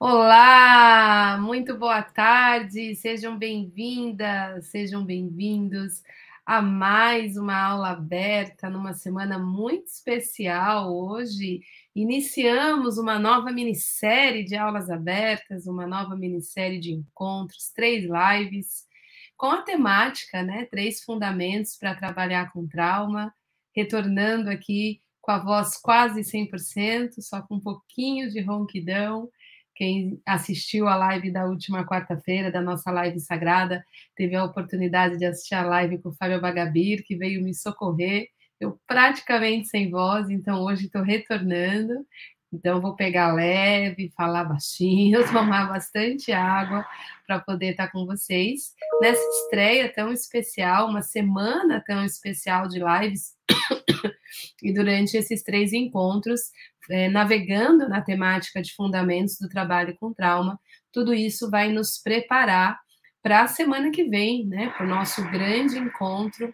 Olá, muito boa tarde, sejam bem-vindas, sejam bem-vindos a mais uma aula aberta numa semana muito especial hoje. Iniciamos uma nova minissérie de aulas abertas, uma nova minissérie de encontros, três lives com a temática, né? Três fundamentos para trabalhar com trauma, retornando aqui com a voz quase 100%, só com um pouquinho de ronquidão quem assistiu a live da última quarta-feira, da nossa live sagrada, teve a oportunidade de assistir a live com o Fábio Bagabir, que veio me socorrer. Eu praticamente sem voz, então hoje estou retornando. Então, vou pegar leve, falar baixinho, tomar bastante água para poder estar com vocês nessa estreia tão especial, uma semana tão especial de lives. e durante esses três encontros, é, navegando na temática de fundamentos do trabalho com trauma, tudo isso vai nos preparar para a semana que vem, né, para o nosso grande encontro,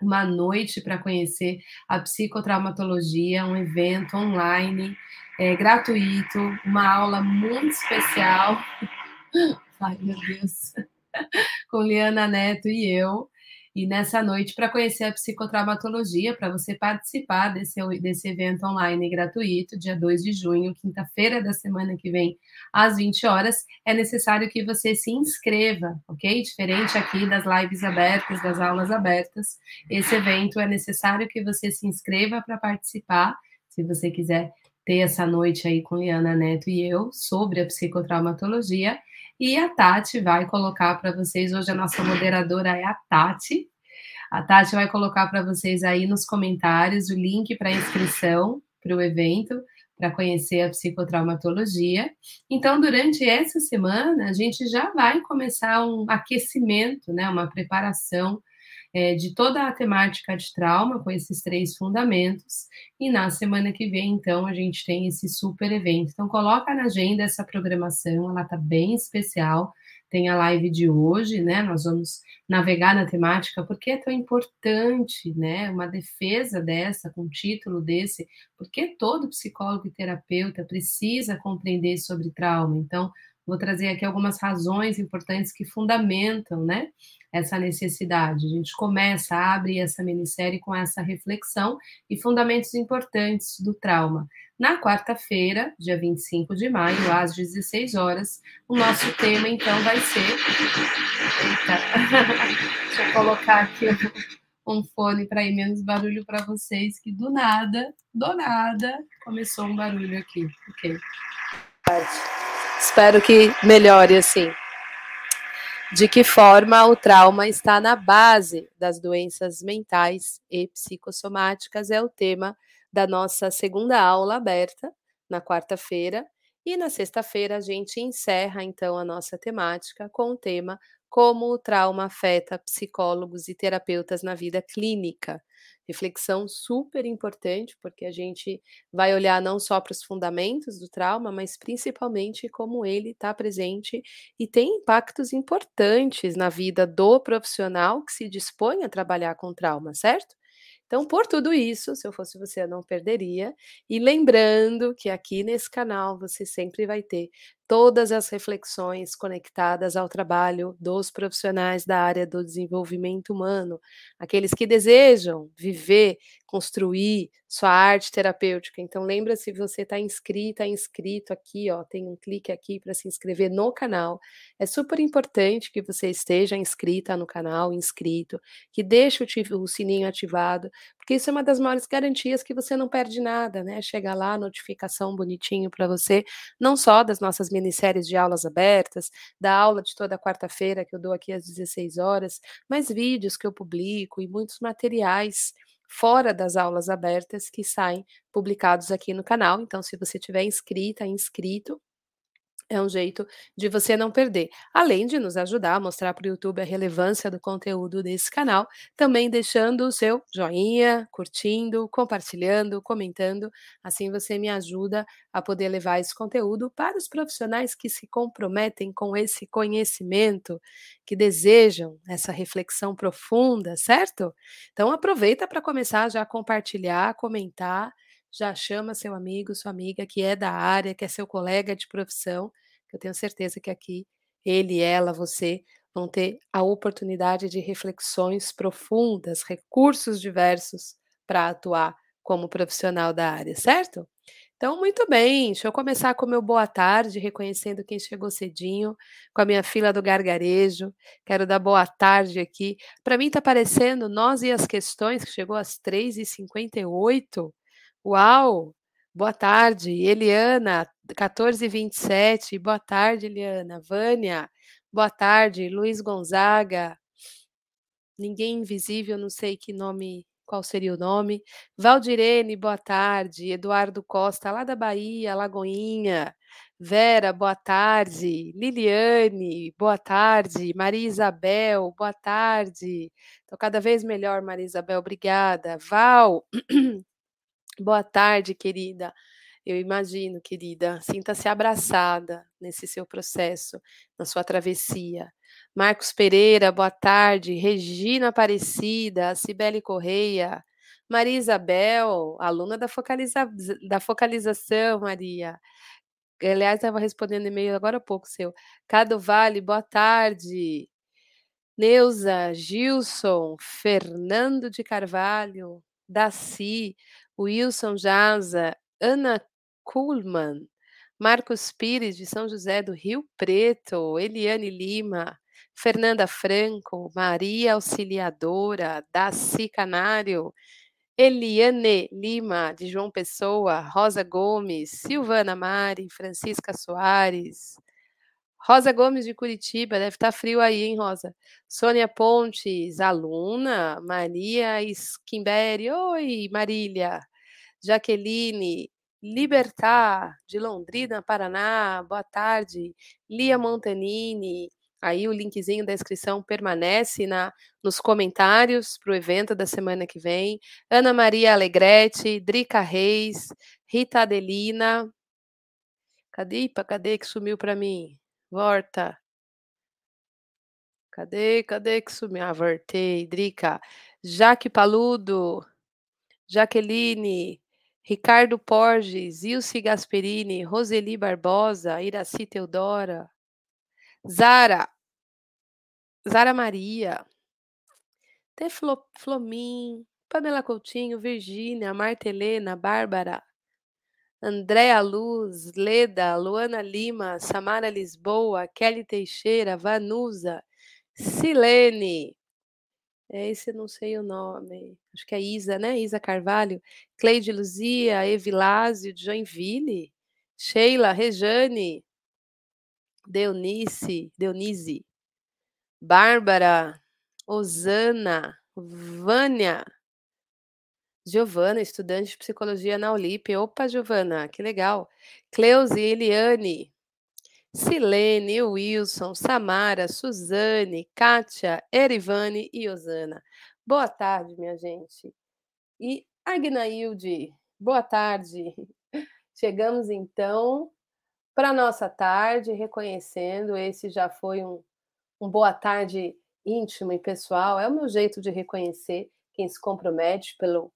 uma noite para conhecer a psicotraumatologia, um evento online, é, gratuito, uma aula muito especial. Ai, meu Deus. Com Liana Neto e eu, e nessa noite para conhecer a psicotraumatologia, para você participar desse, desse evento online gratuito, dia 2 de junho, quinta-feira da semana que vem, às 20 horas, é necessário que você se inscreva, ok? Diferente aqui das lives abertas, das aulas abertas, esse evento é necessário que você se inscreva para participar, se você quiser ter essa noite aí com Liana Neto e eu sobre a psicotraumatologia. E a Tati vai colocar para vocês, hoje a nossa moderadora é a Tati. A Tati vai colocar para vocês aí nos comentários o link para inscrição para o evento, para conhecer a psicotraumatologia. Então, durante essa semana, a gente já vai começar um aquecimento, né, uma preparação é, de toda a temática de trauma, com esses três fundamentos. E na semana que vem, então, a gente tem esse super evento. Então, coloca na agenda essa programação, ela está bem especial. Tem a live de hoje, né? Nós vamos navegar na temática, porque é tão importante, né? Uma defesa dessa, com título desse, porque todo psicólogo e terapeuta precisa compreender sobre trauma. Então, vou trazer aqui algumas razões importantes que fundamentam, né? essa necessidade. A gente começa, abre essa minissérie com essa reflexão e fundamentos importantes do trauma. Na quarta-feira, dia 25 de maio, às 16 horas, o nosso tema então vai ser. Eita, deixa eu colocar aqui um fone para ir menos barulho para vocês, que do nada, do nada, começou um barulho aqui. Ok. Espero que melhore assim de que forma o trauma está na base das doenças mentais e psicossomáticas é o tema da nossa segunda aula aberta na quarta-feira. E na sexta-feira a gente encerra então a nossa temática com o tema Como o trauma afeta psicólogos e terapeutas na vida clínica reflexão super importante, porque a gente vai olhar não só para os fundamentos do trauma, mas principalmente como ele está presente e tem impactos importantes na vida do profissional que se dispõe a trabalhar com trauma, certo? Então, por tudo isso, se eu fosse você, eu não perderia. E lembrando que aqui nesse canal você sempre vai ter todas as reflexões conectadas ao trabalho dos profissionais da área do desenvolvimento humano, aqueles que desejam viver, construir sua arte terapêutica. Então lembra se você está inscrita, inscrito aqui, ó, tem um clique aqui para se inscrever no canal. É super importante que você esteja inscrita no canal, inscrito, que deixe o, o sininho ativado, porque isso é uma das maiores garantias que você não perde nada, né? Chega lá, notificação bonitinho para você, não só das nossas minisséries de aulas abertas, da aula de toda quarta-feira que eu dou aqui às 16 horas, mas vídeos que eu publico e muitos materiais fora das aulas abertas que saem publicados aqui no canal. Então, se você tiver inscrita, inscrito, é um jeito de você não perder. Além de nos ajudar a mostrar para o YouTube a relevância do conteúdo desse canal, também deixando o seu joinha, curtindo, compartilhando, comentando. Assim você me ajuda a poder levar esse conteúdo para os profissionais que se comprometem com esse conhecimento, que desejam essa reflexão profunda, certo? Então aproveita para começar já a compartilhar, comentar já chama seu amigo, sua amiga que é da área, que é seu colega de profissão, que eu tenho certeza que aqui ele, ela, você vão ter a oportunidade de reflexões profundas, recursos diversos para atuar como profissional da área, certo? Então, muito bem, deixa eu começar com o meu boa tarde, reconhecendo quem chegou cedinho, com a minha fila do gargarejo. Quero dar boa tarde aqui. Para mim está aparecendo Nós e as Questões, que chegou às 3h58. Uau! Boa tarde, Eliana, 14h27. Boa tarde, Eliana. Vânia, boa tarde. Luiz Gonzaga. Ninguém invisível, não sei que nome qual seria o nome? Valdirene, boa tarde. Eduardo Costa, lá da Bahia, Lagoinha. Vera, boa tarde. Liliane, boa tarde. Maria Isabel, boa tarde. Estou cada vez melhor, Maria Isabel, obrigada. Val, boa tarde, querida. Eu imagino, querida, sinta-se abraçada nesse seu processo, na sua travessia. Marcos Pereira, boa tarde. Regina Aparecida, Cibele Correia, Maria Isabel, aluna da, focaliza da focalização, Maria. Aliás, estava respondendo e-mail agora há pouco seu. Cado Vale, boa tarde. Neuza, Gilson, Fernando de Carvalho, Daci, Wilson Jaza, Ana Kuhlmann, Marcos Pires, de São José do Rio Preto, Eliane Lima, Fernanda Franco, Maria Auxiliadora, Daci Canário, Eliane Lima, de João Pessoa, Rosa Gomes, Silvana Mari, Francisca Soares, Rosa Gomes de Curitiba, deve estar frio aí, hein, Rosa? Sônia Pontes, aluna, Maria Skimberi, oi, Marília, Jaqueline, Libertar, de Londrina, Paraná, boa tarde, Lia Montanini, Aí o linkzinho da inscrição permanece na nos comentários para o evento da semana que vem. Ana Maria Alegrete, Drica Reis, Rita Adelina. Cadê, Ipa? Cadê que sumiu para mim? Volta. Cadê, cadê que sumiu? Ah, voltei. Drica. Jaque Paludo, Jaqueline, Ricardo Porges, Ilse Gasperini, Roseli Barbosa, Iraci Teodora, Zara. Zara Maria. T. Flomin, Pamela Coutinho, Virgínia, Marta Helena, Bárbara, Andréa Luz, Leda, Luana Lima, Samara Lisboa, Kelly Teixeira, Vanusa, Silene, esse não sei o nome, acho que é Isa, né? Isa Carvalho, Cleide Luzia, Evilásio, Joinville, Sheila, Rejane, Deunice, Deunise, Bárbara, Osana, Vânia, Giovana, estudante de psicologia na Ulip. Opa, Giovana, que legal. Cleusi, Eliane, Silene, Wilson, Samara, Suzane, Kátia, Erivane e Osana. Boa tarde, minha gente. E Agnailde, boa tarde. Chegamos então para nossa tarde, reconhecendo, esse já foi um, um boa tarde íntimo e pessoal, é o meu jeito de reconhecer quem se compromete pelo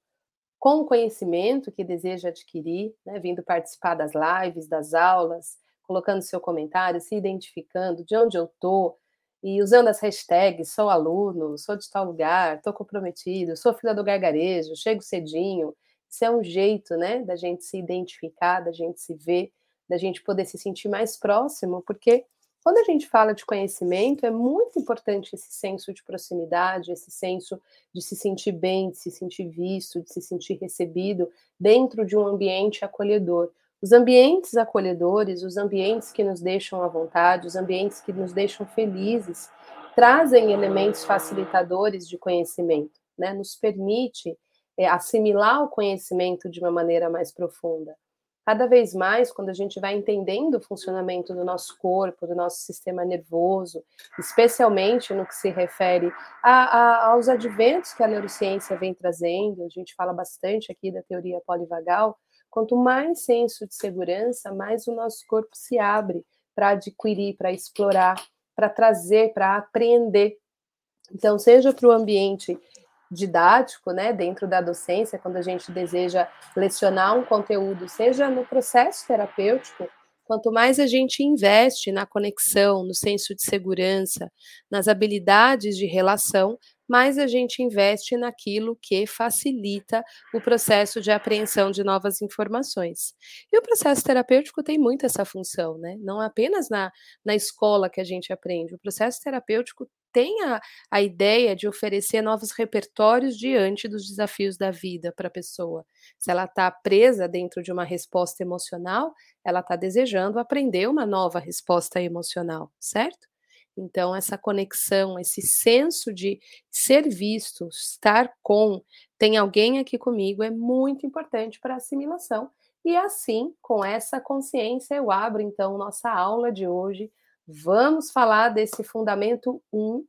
com o conhecimento que deseja adquirir, né, vindo participar das lives, das aulas, colocando seu comentário, se identificando de onde eu estou, e usando as hashtags, sou aluno, sou de tal lugar, estou comprometido, sou filha do gargarejo, chego cedinho. Isso é um jeito, né, da gente se identificar, da gente se ver da gente poder se sentir mais próximo, porque quando a gente fala de conhecimento, é muito importante esse senso de proximidade, esse senso de se sentir bem, de se sentir visto, de se sentir recebido dentro de um ambiente acolhedor. Os ambientes acolhedores, os ambientes que nos deixam à vontade, os ambientes que nos deixam felizes, trazem elementos facilitadores de conhecimento, né? Nos permite é, assimilar o conhecimento de uma maneira mais profunda cada vez mais, quando a gente vai entendendo o funcionamento do nosso corpo, do nosso sistema nervoso, especialmente no que se refere a, a, aos adventos que a neurociência vem trazendo, a gente fala bastante aqui da teoria polivagal, quanto mais senso de segurança, mais o nosso corpo se abre para adquirir, para explorar, para trazer, para aprender. Então, seja para o ambiente didático, né, dentro da docência, quando a gente deseja lecionar um conteúdo, seja no processo terapêutico, quanto mais a gente investe na conexão, no senso de segurança, nas habilidades de relação, mais a gente investe naquilo que facilita o processo de apreensão de novas informações. E o processo terapêutico tem muito essa função, né? Não apenas na, na escola que a gente aprende, o processo terapêutico tem a, a ideia de oferecer novos repertórios diante dos desafios da vida para a pessoa. Se ela está presa dentro de uma resposta emocional, ela está desejando aprender uma nova resposta emocional, certo? Então, essa conexão, esse senso de ser visto, estar com, tem alguém aqui comigo, é muito importante para a assimilação. E assim, com essa consciência, eu abro então nossa aula de hoje. Vamos falar desse fundamento 1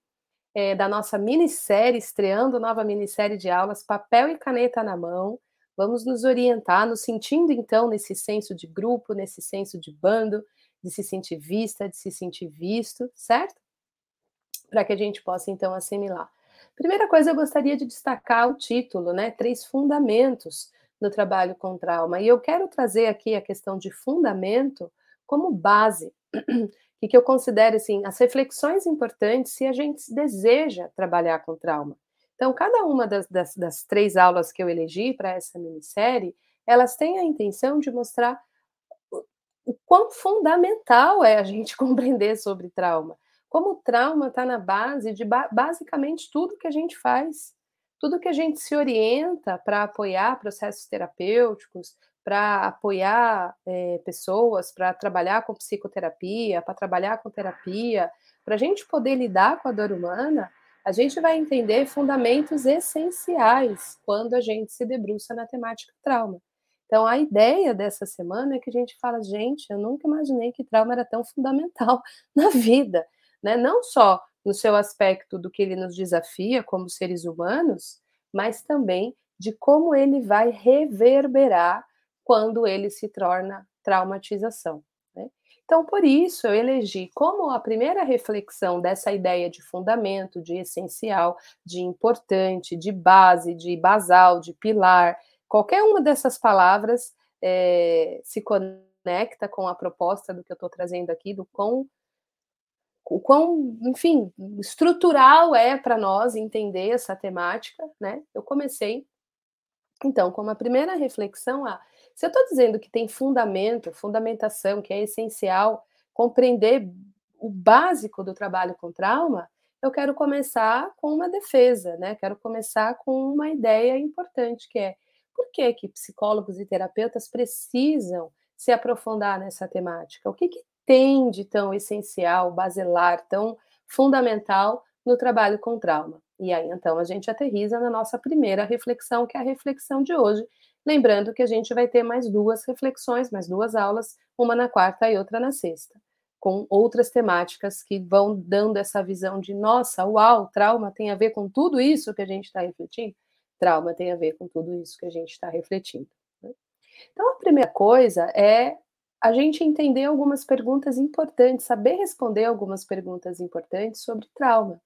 é, da nossa minissérie, estreando nova minissérie de aulas, papel e caneta na mão. Vamos nos orientar, nos sentindo então nesse senso de grupo, nesse senso de bando, de se sentir vista, de se sentir visto, certo? Para que a gente possa então assimilar. Primeira coisa, eu gostaria de destacar o título, né? Três fundamentos no trabalho com trauma. E eu quero trazer aqui a questão de fundamento como base, e que eu considero assim as reflexões importantes se a gente deseja trabalhar com trauma. Então, cada uma das, das, das três aulas que eu elegi para essa minissérie, elas têm a intenção de mostrar o quão fundamental é a gente compreender sobre trauma. Como o trauma está na base de ba basicamente tudo que a gente faz, tudo que a gente se orienta para apoiar processos terapêuticos, para apoiar é, pessoas, para trabalhar com psicoterapia, para trabalhar com terapia, para a gente poder lidar com a dor humana, a gente vai entender fundamentos essenciais quando a gente se debruça na temática trauma. Então, a ideia dessa semana é que a gente fala, gente, eu nunca imaginei que trauma era tão fundamental na vida, né? Não só no seu aspecto do que ele nos desafia como seres humanos, mas também de como ele vai reverberar quando ele se torna traumatização. Né? Então, por isso, eu elegi como a primeira reflexão dessa ideia de fundamento, de essencial, de importante, de base, de basal, de pilar, qualquer uma dessas palavras é, se conecta com a proposta do que eu estou trazendo aqui, do quão o quão, enfim, estrutural é para nós entender essa temática, né? Eu comecei, então, como a primeira reflexão, a se eu estou dizendo que tem fundamento, fundamentação, que é essencial compreender o básico do trabalho com trauma, eu quero começar com uma defesa, né? Quero começar com uma ideia importante, que é por que, que psicólogos e terapeutas precisam se aprofundar nessa temática? O que, que tem de tão essencial, basilar, tão fundamental no trabalho com trauma? E aí, então, a gente aterriza na nossa primeira reflexão, que é a reflexão de hoje, Lembrando que a gente vai ter mais duas reflexões, mais duas aulas, uma na quarta e outra na sexta, com outras temáticas que vão dando essa visão de nossa, uau, trauma tem a ver com tudo isso que a gente está refletindo? Trauma tem a ver com tudo isso que a gente está refletindo. Né? Então, a primeira coisa é a gente entender algumas perguntas importantes, saber responder algumas perguntas importantes sobre trauma.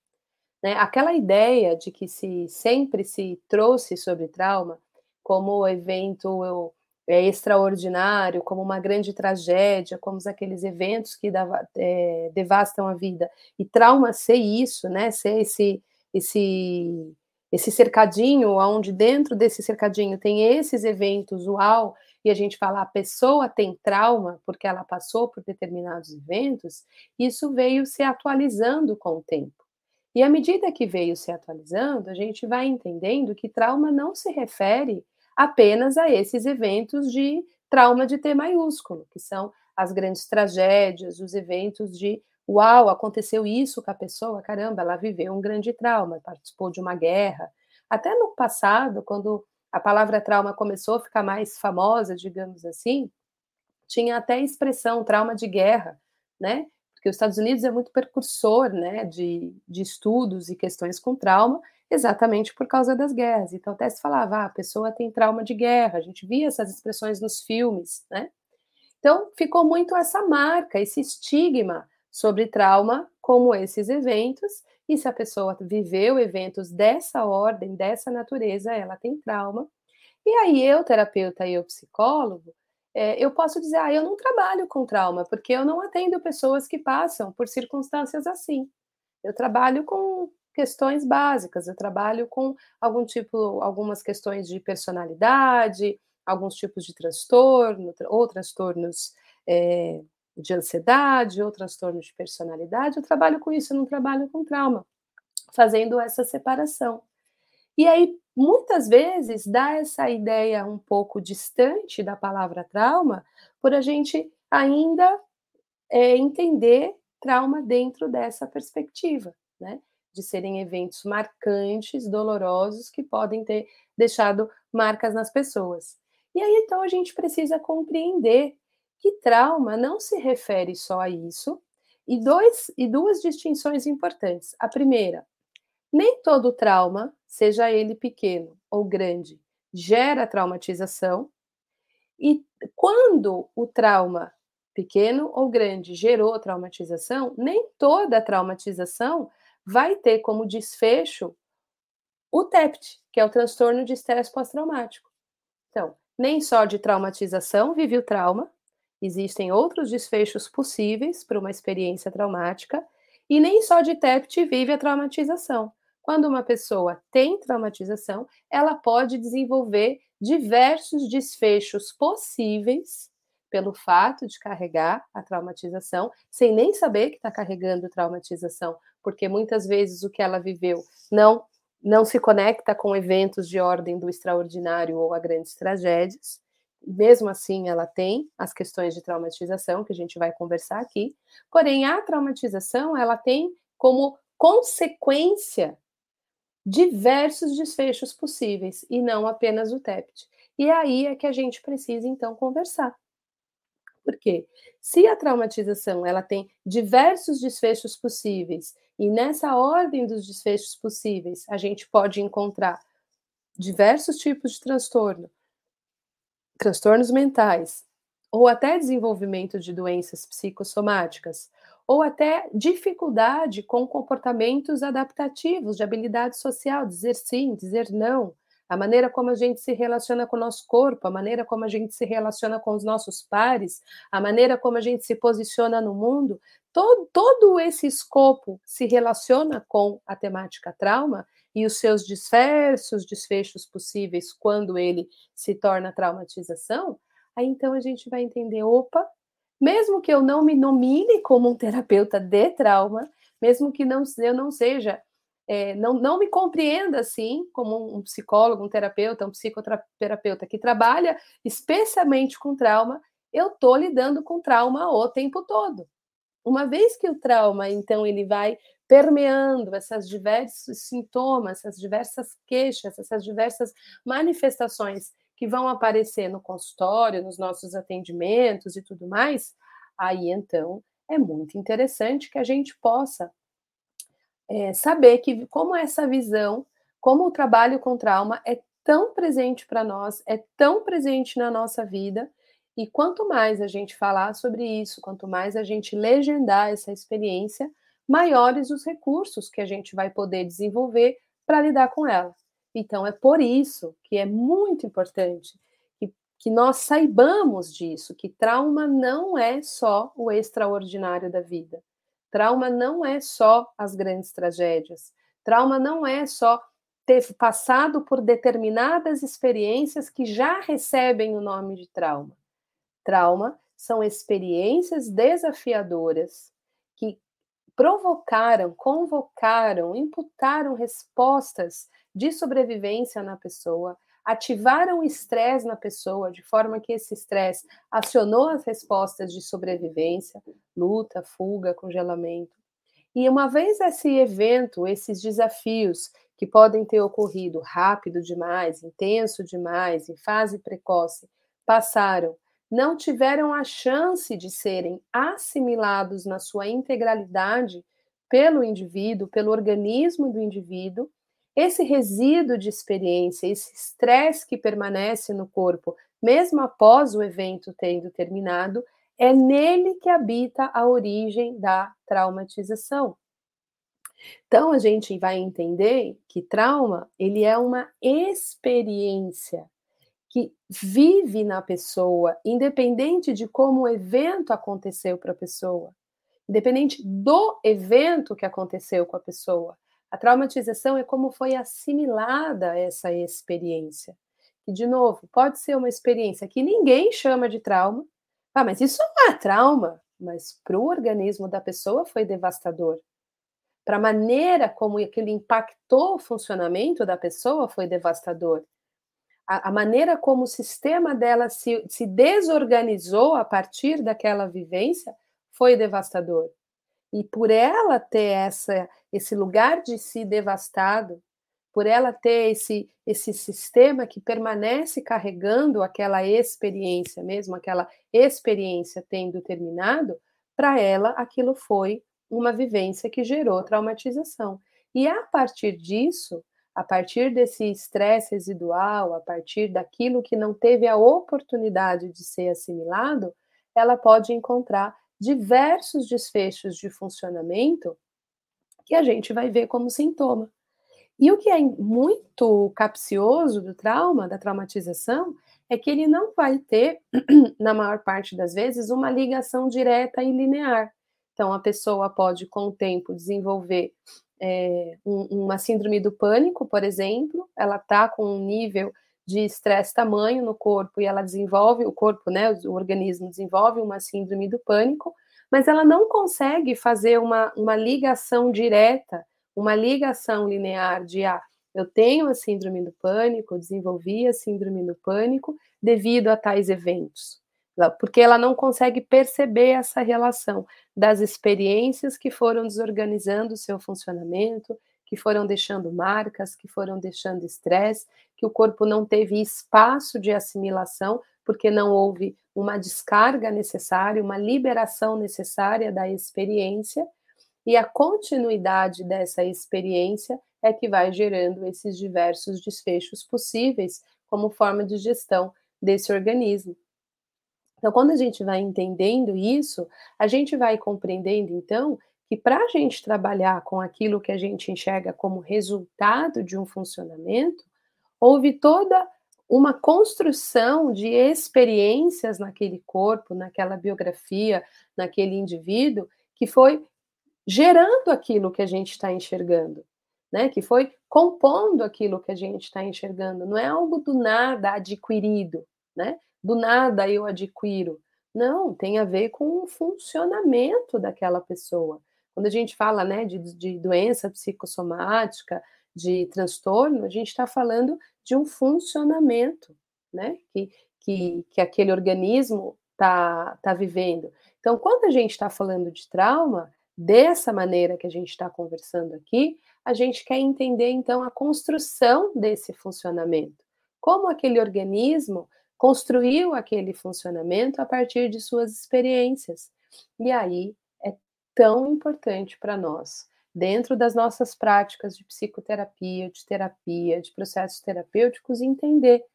Né? Aquela ideia de que se sempre se trouxe sobre trauma como evento é, extraordinário, como uma grande tragédia, como aqueles eventos que dava, é, devastam a vida. E trauma ser isso, né? Ser esse, esse, esse cercadinho, onde dentro desse cercadinho tem esses eventos, uau, e a gente fala a pessoa tem trauma porque ela passou por determinados eventos, isso veio se atualizando com o tempo. E à medida que veio se atualizando, a gente vai entendendo que trauma não se refere apenas a esses eventos de trauma de T maiúsculo, que são as grandes tragédias, os eventos de uau, aconteceu isso com a pessoa, caramba, ela viveu um grande trauma, participou de uma guerra. Até no passado, quando a palavra trauma começou a ficar mais famosa, digamos assim, tinha até a expressão trauma de guerra, né? Porque os Estados Unidos é muito precursor, né, de, de estudos e questões com trauma, exatamente por causa das guerras. Então, até se falava, ah, a pessoa tem trauma de guerra, a gente via essas expressões nos filmes, né? Então, ficou muito essa marca, esse estigma sobre trauma, como esses eventos, E se a pessoa viveu eventos dessa ordem, dessa natureza, ela tem trauma. E aí eu, terapeuta e eu, psicólogo, é, eu posso dizer, ah, eu não trabalho com trauma, porque eu não atendo pessoas que passam por circunstâncias assim. Eu trabalho com questões básicas, eu trabalho com algum tipo, algumas questões de personalidade, alguns tipos de transtorno, ou transtornos é, de ansiedade, ou transtornos de personalidade. Eu trabalho com isso, eu não trabalho com trauma, fazendo essa separação. E aí, muitas vezes, dá essa ideia um pouco distante da palavra trauma, por a gente ainda é, entender trauma dentro dessa perspectiva, né? De serem eventos marcantes, dolorosos, que podem ter deixado marcas nas pessoas. E aí, então, a gente precisa compreender que trauma não se refere só a isso, e, dois, e duas distinções importantes. A primeira, nem todo trauma, seja ele pequeno ou grande, gera traumatização, e quando o trauma pequeno ou grande gerou traumatização, nem toda traumatização vai ter como desfecho o TEPT, que é o transtorno de estresse pós-traumático. Então, nem só de traumatização vive o trauma, existem outros desfechos possíveis para uma experiência traumática, e nem só de TEPT vive a traumatização. Quando uma pessoa tem traumatização, ela pode desenvolver diversos desfechos possíveis pelo fato de carregar a traumatização, sem nem saber que está carregando traumatização, porque muitas vezes o que ela viveu não não se conecta com eventos de ordem do extraordinário ou a grandes tragédias. Mesmo assim, ela tem as questões de traumatização que a gente vai conversar aqui. Porém, a traumatização ela tem como consequência diversos desfechos possíveis e não apenas o TEPT. E aí é que a gente precisa então conversar. Porque se a traumatização ela tem diversos desfechos possíveis e nessa ordem dos desfechos possíveis a gente pode encontrar diversos tipos de transtorno, transtornos mentais, ou até desenvolvimento de doenças psicossomáticas, ou até dificuldade com comportamentos adaptativos de habilidade social, dizer sim, dizer não, a maneira como a gente se relaciona com o nosso corpo, a maneira como a gente se relaciona com os nossos pares, a maneira como a gente se posiciona no mundo, todo, todo esse escopo se relaciona com a temática trauma e os seus diversos desfechos possíveis quando ele se torna traumatização, aí então a gente vai entender, opa, mesmo que eu não me nomine como um terapeuta de trauma, mesmo que não, eu não seja é, não, não me compreenda assim como um psicólogo, um terapeuta, um psicoterapeuta que trabalha especialmente com trauma, eu estou lidando com trauma o tempo todo. Uma vez que o trauma, então, ele vai permeando esses diversos sintomas, essas diversas queixas, essas diversas manifestações que vão aparecer no consultório, nos nossos atendimentos e tudo mais, aí então é muito interessante que a gente possa é, saber que como essa visão, como o trabalho com trauma é tão presente para nós, é tão presente na nossa vida, e quanto mais a gente falar sobre isso, quanto mais a gente legendar essa experiência, maiores os recursos que a gente vai poder desenvolver para lidar com ela. Então, é por isso que é muito importante que, que nós saibamos disso, que trauma não é só o extraordinário da vida. Trauma não é só as grandes tragédias. Trauma não é só ter passado por determinadas experiências que já recebem o nome de trauma. Trauma são experiências desafiadoras que provocaram, convocaram, imputaram respostas de sobrevivência na pessoa, ativaram o estresse na pessoa, de forma que esse estresse acionou as respostas de sobrevivência, luta, fuga, congelamento. E uma vez esse evento, esses desafios que podem ter ocorrido rápido demais, intenso demais, em fase precoce, passaram, não tiveram a chance de serem assimilados na sua integralidade pelo indivíduo, pelo organismo do indivíduo, esse resíduo de experiência, esse estresse que permanece no corpo, mesmo após o evento tendo terminado, é nele que habita a origem da traumatização. Então a gente vai entender que trauma, ele é uma experiência que vive na pessoa, independente de como o evento aconteceu para a pessoa, independente do evento que aconteceu com a pessoa. A traumatização é como foi assimilada essa experiência. E, de novo, pode ser uma experiência que ninguém chama de trauma. Ah, mas isso não é trauma. Mas para o organismo da pessoa foi devastador. Para a maneira como aquilo impactou o funcionamento da pessoa foi devastador. A, a maneira como o sistema dela se, se desorganizou a partir daquela vivência foi devastador. E por ela ter essa, esse lugar de si devastado, por ela ter esse, esse sistema que permanece carregando aquela experiência mesmo, aquela experiência tendo terminado, para ela aquilo foi uma vivência que gerou traumatização. E a partir disso, a partir desse estresse residual, a partir daquilo que não teve a oportunidade de ser assimilado, ela pode encontrar diversos desfechos de funcionamento que a gente vai ver como sintoma. E o que é muito capcioso do trauma, da traumatização, é que ele não vai ter, na maior parte das vezes, uma ligação direta e linear. Então, a pessoa pode, com o tempo, desenvolver é, um, uma síndrome do pânico, por exemplo, ela está com um nível de estresse tamanho no corpo e ela desenvolve, o corpo, né, o organismo desenvolve uma síndrome do pânico, mas ela não consegue fazer uma, uma ligação direta, uma ligação linear de, ah, eu tenho a síndrome do pânico, desenvolvi a síndrome do pânico devido a tais eventos, porque ela não consegue perceber essa relação das experiências que foram desorganizando o seu funcionamento, que foram deixando marcas, que foram deixando estresse, que o corpo não teve espaço de assimilação, porque não houve uma descarga necessária, uma liberação necessária da experiência, e a continuidade dessa experiência é que vai gerando esses diversos desfechos possíveis como forma de gestão desse organismo. Então, quando a gente vai entendendo isso, a gente vai compreendendo, então, que para a gente trabalhar com aquilo que a gente enxerga como resultado de um funcionamento, houve toda uma construção de experiências naquele corpo, naquela biografia, naquele indivíduo, que foi gerando aquilo que a gente está enxergando, né? Que foi compondo aquilo que a gente está enxergando. Não é algo do nada adquirido, né? Do nada eu adquiro. Não, tem a ver com o funcionamento daquela pessoa. Quando a gente fala né, de, de doença psicossomática, de transtorno, a gente está falando de um funcionamento né, que, que, que aquele organismo está tá vivendo. Então, quando a gente está falando de trauma, dessa maneira que a gente está conversando aqui, a gente quer entender então a construção desse funcionamento. Como aquele organismo construiu aquele funcionamento a partir de suas experiências. E aí tão importante para nós, dentro das nossas práticas de psicoterapia, de terapia, de processos terapêuticos, entender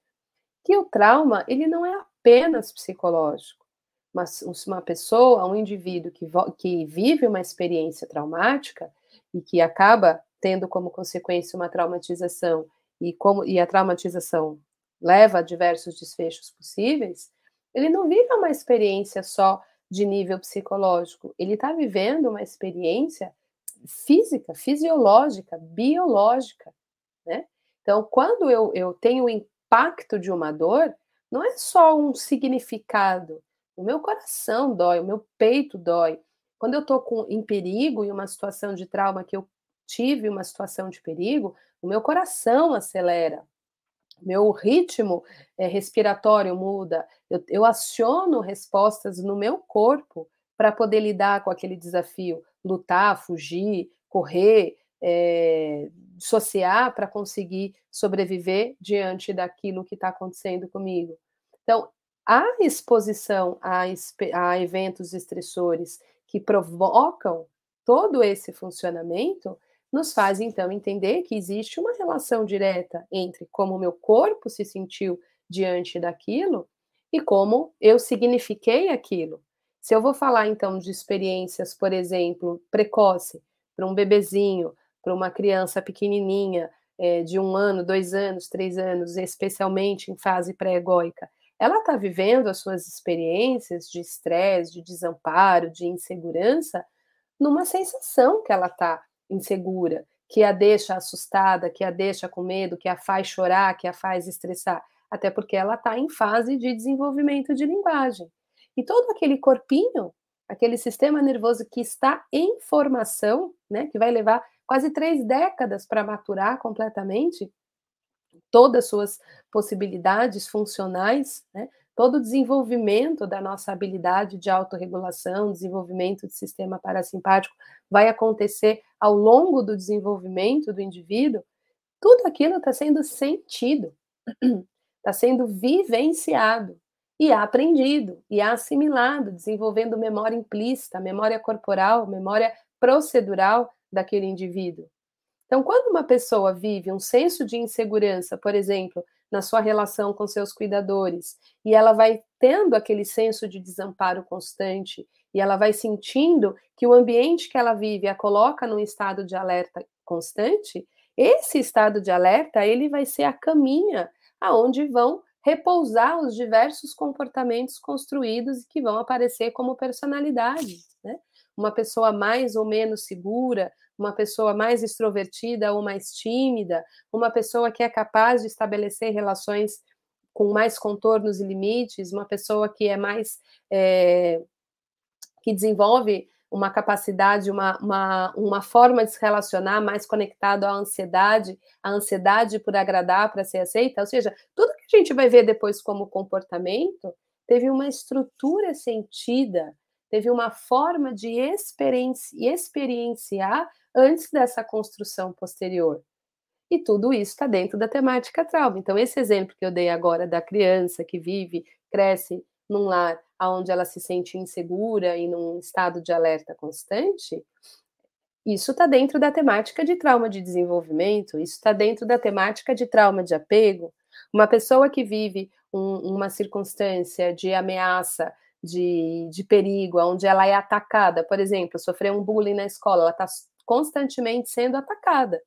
que o trauma ele não é apenas psicológico. Mas uma pessoa, um indivíduo que, que vive uma experiência traumática e que acaba tendo como consequência uma traumatização e como e a traumatização leva a diversos desfechos possíveis, ele não vive uma experiência só de nível psicológico, ele está vivendo uma experiência física, fisiológica, biológica, né? Então, quando eu, eu tenho o impacto de uma dor, não é só um significado. O meu coração dói, o meu peito dói. Quando eu estou em perigo, em uma situação de trauma que eu tive uma situação de perigo, o meu coração acelera, meu ritmo é, respiratório muda, eu, eu aciono respostas no meu corpo para poder lidar com aquele desafio, lutar, fugir, correr, é, dissociar para conseguir sobreviver diante daquilo que está acontecendo comigo. Então, a exposição a, a eventos estressores que provocam todo esse funcionamento nos faz então entender que existe uma relação direta entre como o meu corpo se sentiu diante daquilo e como eu signifiquei aquilo. Se eu vou falar então de experiências, por exemplo, precoce, para um bebezinho, para uma criança pequenininha, é, de um ano, dois anos, três anos, especialmente em fase pré-egóica, ela está vivendo as suas experiências de estresse, de desamparo, de insegurança, numa sensação que ela está insegura, que a deixa assustada, que a deixa com medo, que a faz chorar, que a faz estressar, até porque ela está em fase de desenvolvimento de linguagem. E todo aquele corpinho, aquele sistema nervoso que está em formação, né, que vai levar quase três décadas para maturar completamente todas as suas possibilidades funcionais, né, todo o desenvolvimento da nossa habilidade de autorregulação, desenvolvimento do sistema parasimpático vai acontecer ao longo do desenvolvimento do indivíduo, tudo aquilo está sendo sentido, está sendo vivenciado e aprendido e assimilado, desenvolvendo memória implícita, memória corporal, memória procedural daquele indivíduo. Então, quando uma pessoa vive um senso de insegurança, por exemplo, na sua relação com seus cuidadores, e ela vai tendo aquele senso de desamparo constante, e ela vai sentindo que o ambiente que ela vive a coloca num estado de alerta constante, esse estado de alerta, ele vai ser a caminha aonde vão repousar os diversos comportamentos construídos que vão aparecer como personalidades, né? Uma pessoa mais ou menos segura, uma pessoa mais extrovertida ou mais tímida, uma pessoa que é capaz de estabelecer relações com mais contornos e limites, uma pessoa que é mais é, que desenvolve uma capacidade, uma, uma, uma forma de se relacionar mais conectado à ansiedade, a ansiedade por agradar, para ser aceita, ou seja, tudo que a gente vai ver depois como comportamento teve uma estrutura sentida, teve uma forma de experienci experienciar antes dessa construção posterior. E tudo isso está dentro da temática trauma. Então, esse exemplo que eu dei agora da criança que vive, cresce num lar onde ela se sente insegura e num estado de alerta constante, isso está dentro da temática de trauma de desenvolvimento, isso está dentro da temática de trauma de apego. Uma pessoa que vive um, uma circunstância de ameaça, de, de perigo, onde ela é atacada, por exemplo, sofreu um bullying na escola, ela está constantemente sendo atacada,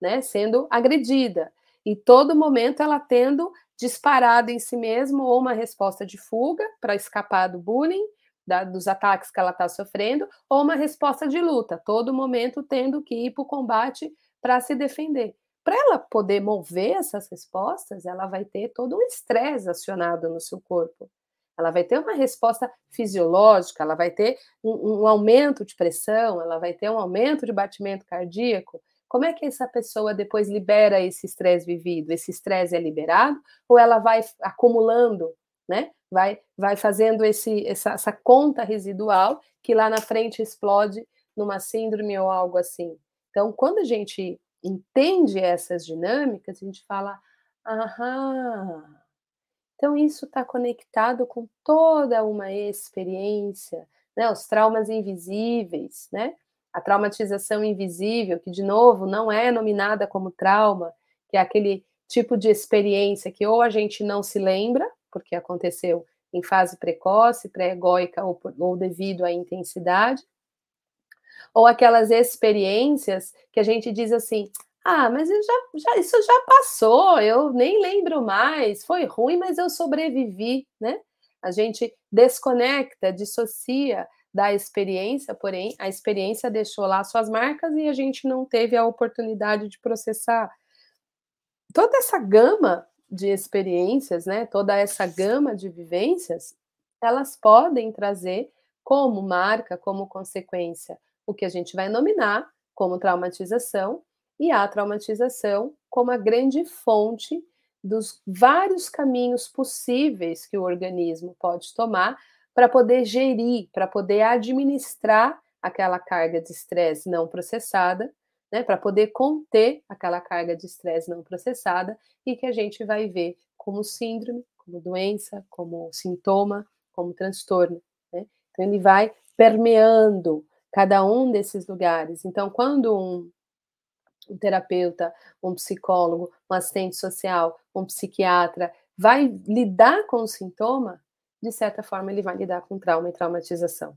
né, sendo agredida, e todo momento ela tendo disparado em si mesmo ou uma resposta de fuga para escapar do bullying, da, dos ataques que ela está sofrendo, ou uma resposta de luta, todo momento tendo que ir para o combate para se defender. Para ela poder mover essas respostas, ela vai ter todo um estresse acionado no seu corpo. Ela vai ter uma resposta fisiológica, ela vai ter um, um aumento de pressão, ela vai ter um aumento de batimento cardíaco, como é que essa pessoa depois libera esse estresse vivido? Esse estresse é liberado ou ela vai acumulando, né? Vai, vai fazendo esse, essa, essa conta residual que lá na frente explode numa síndrome ou algo assim. Então, quando a gente entende essas dinâmicas, a gente fala, aham, então isso está conectado com toda uma experiência, né? Os traumas invisíveis, né? A traumatização invisível, que de novo não é nominada como trauma, que é aquele tipo de experiência que ou a gente não se lembra, porque aconteceu em fase precoce, pré-egóica ou, ou devido à intensidade, ou aquelas experiências que a gente diz assim: ah, mas já, já, isso já passou, eu nem lembro mais, foi ruim, mas eu sobrevivi, né? A gente desconecta, dissocia da experiência, porém, a experiência deixou lá suas marcas e a gente não teve a oportunidade de processar toda essa gama de experiências, né? Toda essa gama de vivências, elas podem trazer como marca, como consequência, o que a gente vai nominar como traumatização e a traumatização como a grande fonte dos vários caminhos possíveis que o organismo pode tomar para poder gerir, para poder administrar aquela carga de estresse não processada, né, para poder conter aquela carga de estresse não processada e que a gente vai ver como síndrome, como doença, como sintoma, como transtorno. Né? Então, ele vai permeando cada um desses lugares. Então, quando um, um terapeuta, um psicólogo, um assistente social, um psiquiatra vai lidar com o sintoma, de certa forma, ele vai lidar com trauma e traumatização.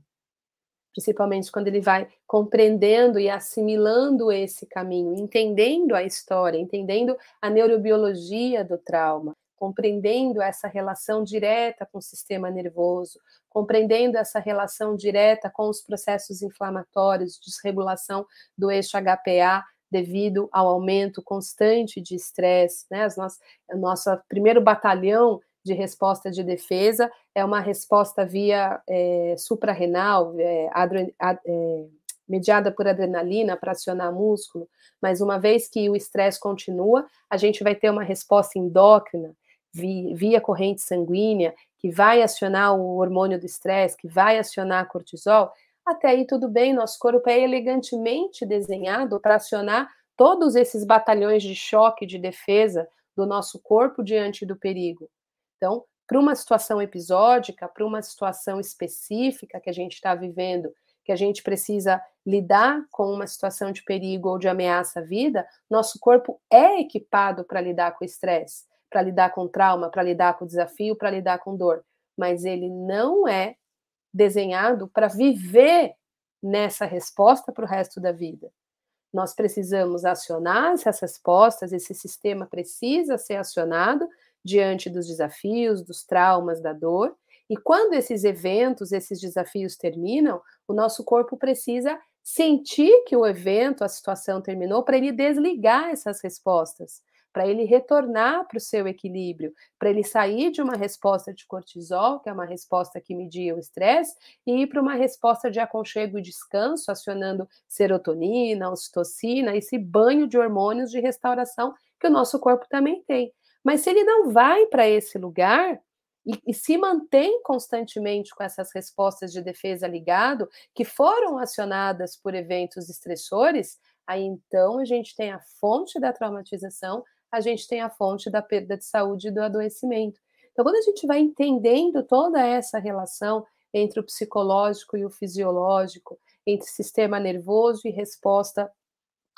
principalmente quando ele vai compreendendo e assimilando esse caminho, entendendo a história, entendendo a neurobiologia do trauma, compreendendo essa relação direta com o sistema nervoso, compreendendo essa relação direta com os processos inflamatórios, desregulação do eixo HPA devido ao aumento constante de estresse, né? As nossas, nosso primeiro batalhão de resposta de defesa é uma resposta via é, suprarrenal, é, é, mediada por adrenalina para acionar músculo, mas uma vez que o estresse continua, a gente vai ter uma resposta endócrina via, via corrente sanguínea que vai acionar o hormônio do estresse, que vai acionar cortisol. Até aí tudo bem, nosso corpo é elegantemente desenhado para acionar todos esses batalhões de choque de defesa do nosso corpo diante do perigo. Então, para uma situação episódica, para uma situação específica que a gente está vivendo, que a gente precisa lidar com uma situação de perigo ou de ameaça à vida, nosso corpo é equipado para lidar com estresse, para lidar com trauma, para lidar com desafio, para lidar com dor, mas ele não é desenhado para viver nessa resposta para o resto da vida. Nós precisamos acionar essas respostas, esse sistema precisa ser acionado diante dos desafios, dos traumas, da dor. E quando esses eventos, esses desafios terminam, o nosso corpo precisa sentir que o evento, a situação terminou, para ele desligar essas respostas, para ele retornar para o seu equilíbrio, para ele sair de uma resposta de cortisol, que é uma resposta que media o estresse, e ir para uma resposta de aconchego e descanso, acionando serotonina, ocitocina, esse banho de hormônios de restauração que o nosso corpo também tem. Mas se ele não vai para esse lugar e, e, se mantém constantemente com essas respostas de defesa ligado, que foram acionadas por eventos estressores, aí então a gente tem a fonte da traumatização, a gente tem a fonte da perda de saúde e do adoecimento. Então, quando a gente vai entendendo toda essa relação entre o psicológico e o fisiológico, entre sistema nervoso e resposta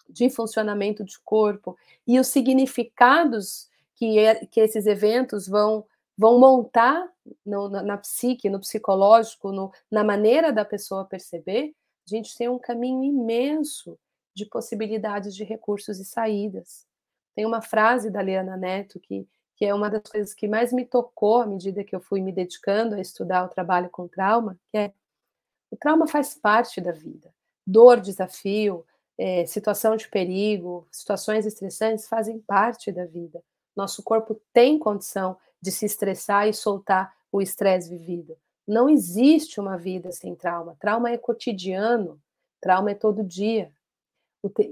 de funcionamento de corpo, e os significados que, é, que esses eventos vão, vão montar no, na, na, psique, no psicológico, no, na maneira da pessoa perceber, a gente tem um caminho imenso de possibilidades de recursos e saídas. Tem uma frase da Liana Neto que, que é uma das coisas que mais me tocou à medida que eu fui me dedicando a estudar o trabalho com trauma, que é o trauma faz parte da vida. Dor, desafio, é, situação de perigo, situações estressantes fazem parte da vida. Nosso corpo tem condição de se estressar e soltar o estresse vivido. Não existe uma vida sem trauma. Trauma é cotidiano, trauma é todo dia.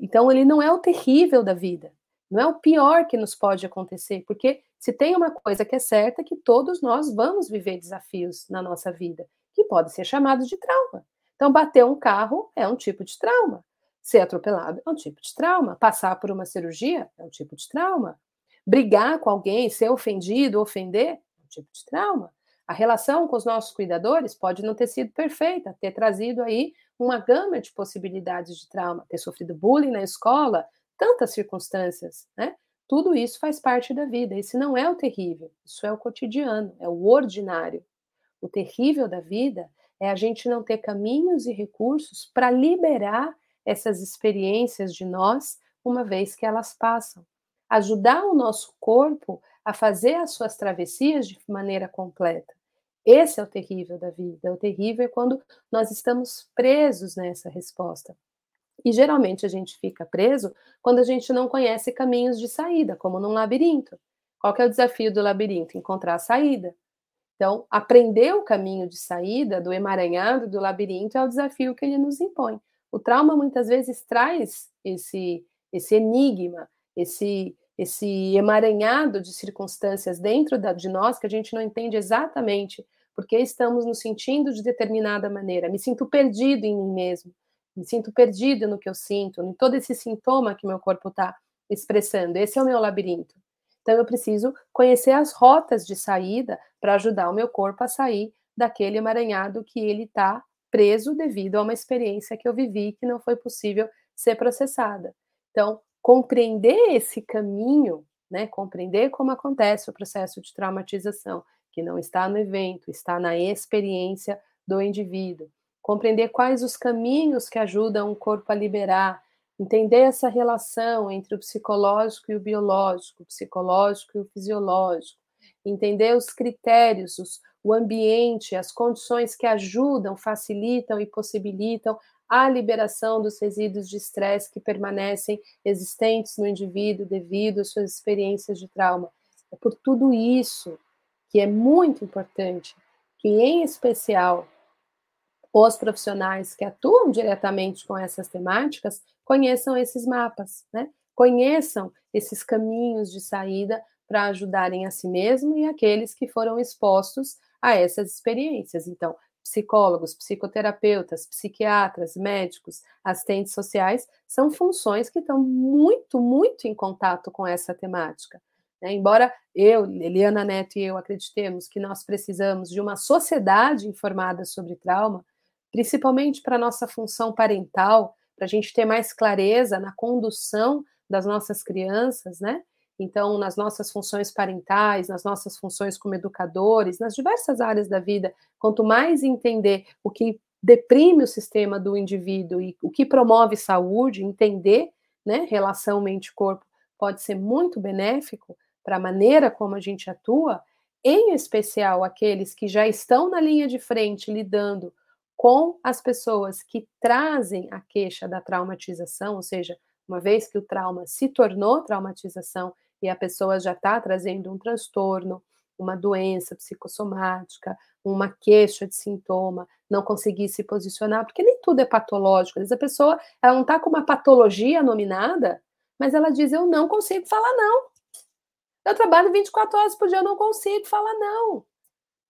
Então, ele não é o terrível da vida, não é o pior que nos pode acontecer, porque se tem uma coisa que é certa, é que todos nós vamos viver desafios na nossa vida, que pode ser chamado de trauma. Então, bater um carro é um tipo de trauma. Ser atropelado é um tipo de trauma. Passar por uma cirurgia é um tipo de trauma brigar com alguém, ser ofendido, ofender, é um tipo de trauma. A relação com os nossos cuidadores pode não ter sido perfeita, ter trazido aí uma gama de possibilidades de trauma, ter sofrido bullying na escola, tantas circunstâncias, né? Tudo isso faz parte da vida. Esse não é o terrível, isso é o cotidiano, é o ordinário. O terrível da vida é a gente não ter caminhos e recursos para liberar essas experiências de nós, uma vez que elas passam ajudar o nosso corpo a fazer as suas travessias de maneira completa. Esse é o terrível da vida. O terrível é quando nós estamos presos nessa resposta. E geralmente a gente fica preso quando a gente não conhece caminhos de saída, como num labirinto. Qual é o desafio do labirinto? Encontrar a saída. Então, aprender o caminho de saída do emaranhado do labirinto é o desafio que ele nos impõe. O trauma muitas vezes traz esse esse enigma, esse esse emaranhado de circunstâncias dentro da, de nós que a gente não entende exatamente porque estamos nos sentindo de determinada maneira. Me sinto perdido em mim mesmo, me sinto perdido no que eu sinto, em todo esse sintoma que meu corpo está expressando. Esse é o meu labirinto. Então eu preciso conhecer as rotas de saída para ajudar o meu corpo a sair daquele emaranhado que ele está preso devido a uma experiência que eu vivi que não foi possível ser processada. Então, compreender esse caminho, né, compreender como acontece o processo de traumatização, que não está no evento, está na experiência do indivíduo. compreender quais os caminhos que ajudam o corpo a liberar, entender essa relação entre o psicológico e o biológico, o psicológico e o fisiológico, entender os critérios, os, o ambiente, as condições que ajudam, facilitam e possibilitam a liberação dos resíduos de estresse que permanecem existentes no indivíduo devido às suas experiências de trauma. É por tudo isso que é muito importante que, em especial, os profissionais que atuam diretamente com essas temáticas conheçam esses mapas, né? Conheçam esses caminhos de saída para ajudarem a si mesmo e aqueles que foram expostos a essas experiências. Então, psicólogos, psicoterapeutas, psiquiatras, médicos, assistentes sociais, são funções que estão muito, muito em contato com essa temática. Né? Embora eu, Eliana Neto e eu acreditemos que nós precisamos de uma sociedade informada sobre trauma, principalmente para nossa função parental, para a gente ter mais clareza na condução das nossas crianças, né? Então, nas nossas funções parentais, nas nossas funções como educadores, nas diversas áreas da vida, quanto mais entender o que deprime o sistema do indivíduo e o que promove saúde, entender, né, relação mente-corpo, pode ser muito benéfico para a maneira como a gente atua, em especial aqueles que já estão na linha de frente lidando com as pessoas que trazem a queixa da traumatização, ou seja, uma vez que o trauma se tornou traumatização e a pessoa já está trazendo um transtorno, uma doença psicossomática, uma queixa de sintoma, não conseguir se posicionar, porque nem tudo é patológico. Às vezes a pessoa ela não está com uma patologia nominada, mas ela diz: Eu não consigo falar não. Eu trabalho 24 horas por dia, eu não consigo falar não.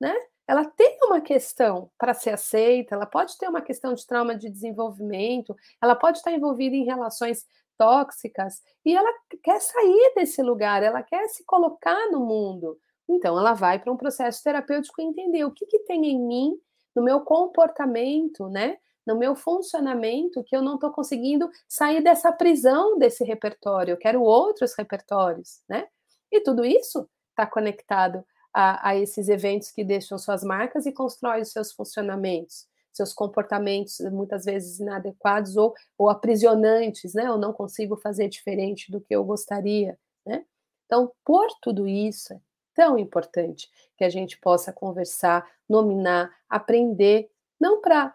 Né? Ela tem uma questão para ser aceita, ela pode ter uma questão de trauma de desenvolvimento, ela pode estar envolvida em relações tóxicas e ela quer sair desse lugar, ela quer se colocar no mundo. Então, ela vai para um processo terapêutico entender o que, que tem em mim, no meu comportamento, né? No meu funcionamento, que eu não estou conseguindo sair dessa prisão desse repertório. Eu quero outros repertórios, né? E tudo isso está conectado a, a, esses eventos que deixam suas marcas e constrói os seus funcionamentos seus comportamentos muitas vezes inadequados ou, ou aprisionantes, né? Eu não consigo fazer diferente do que eu gostaria, né? Então, por tudo isso, é tão importante que a gente possa conversar, nominar, aprender, não para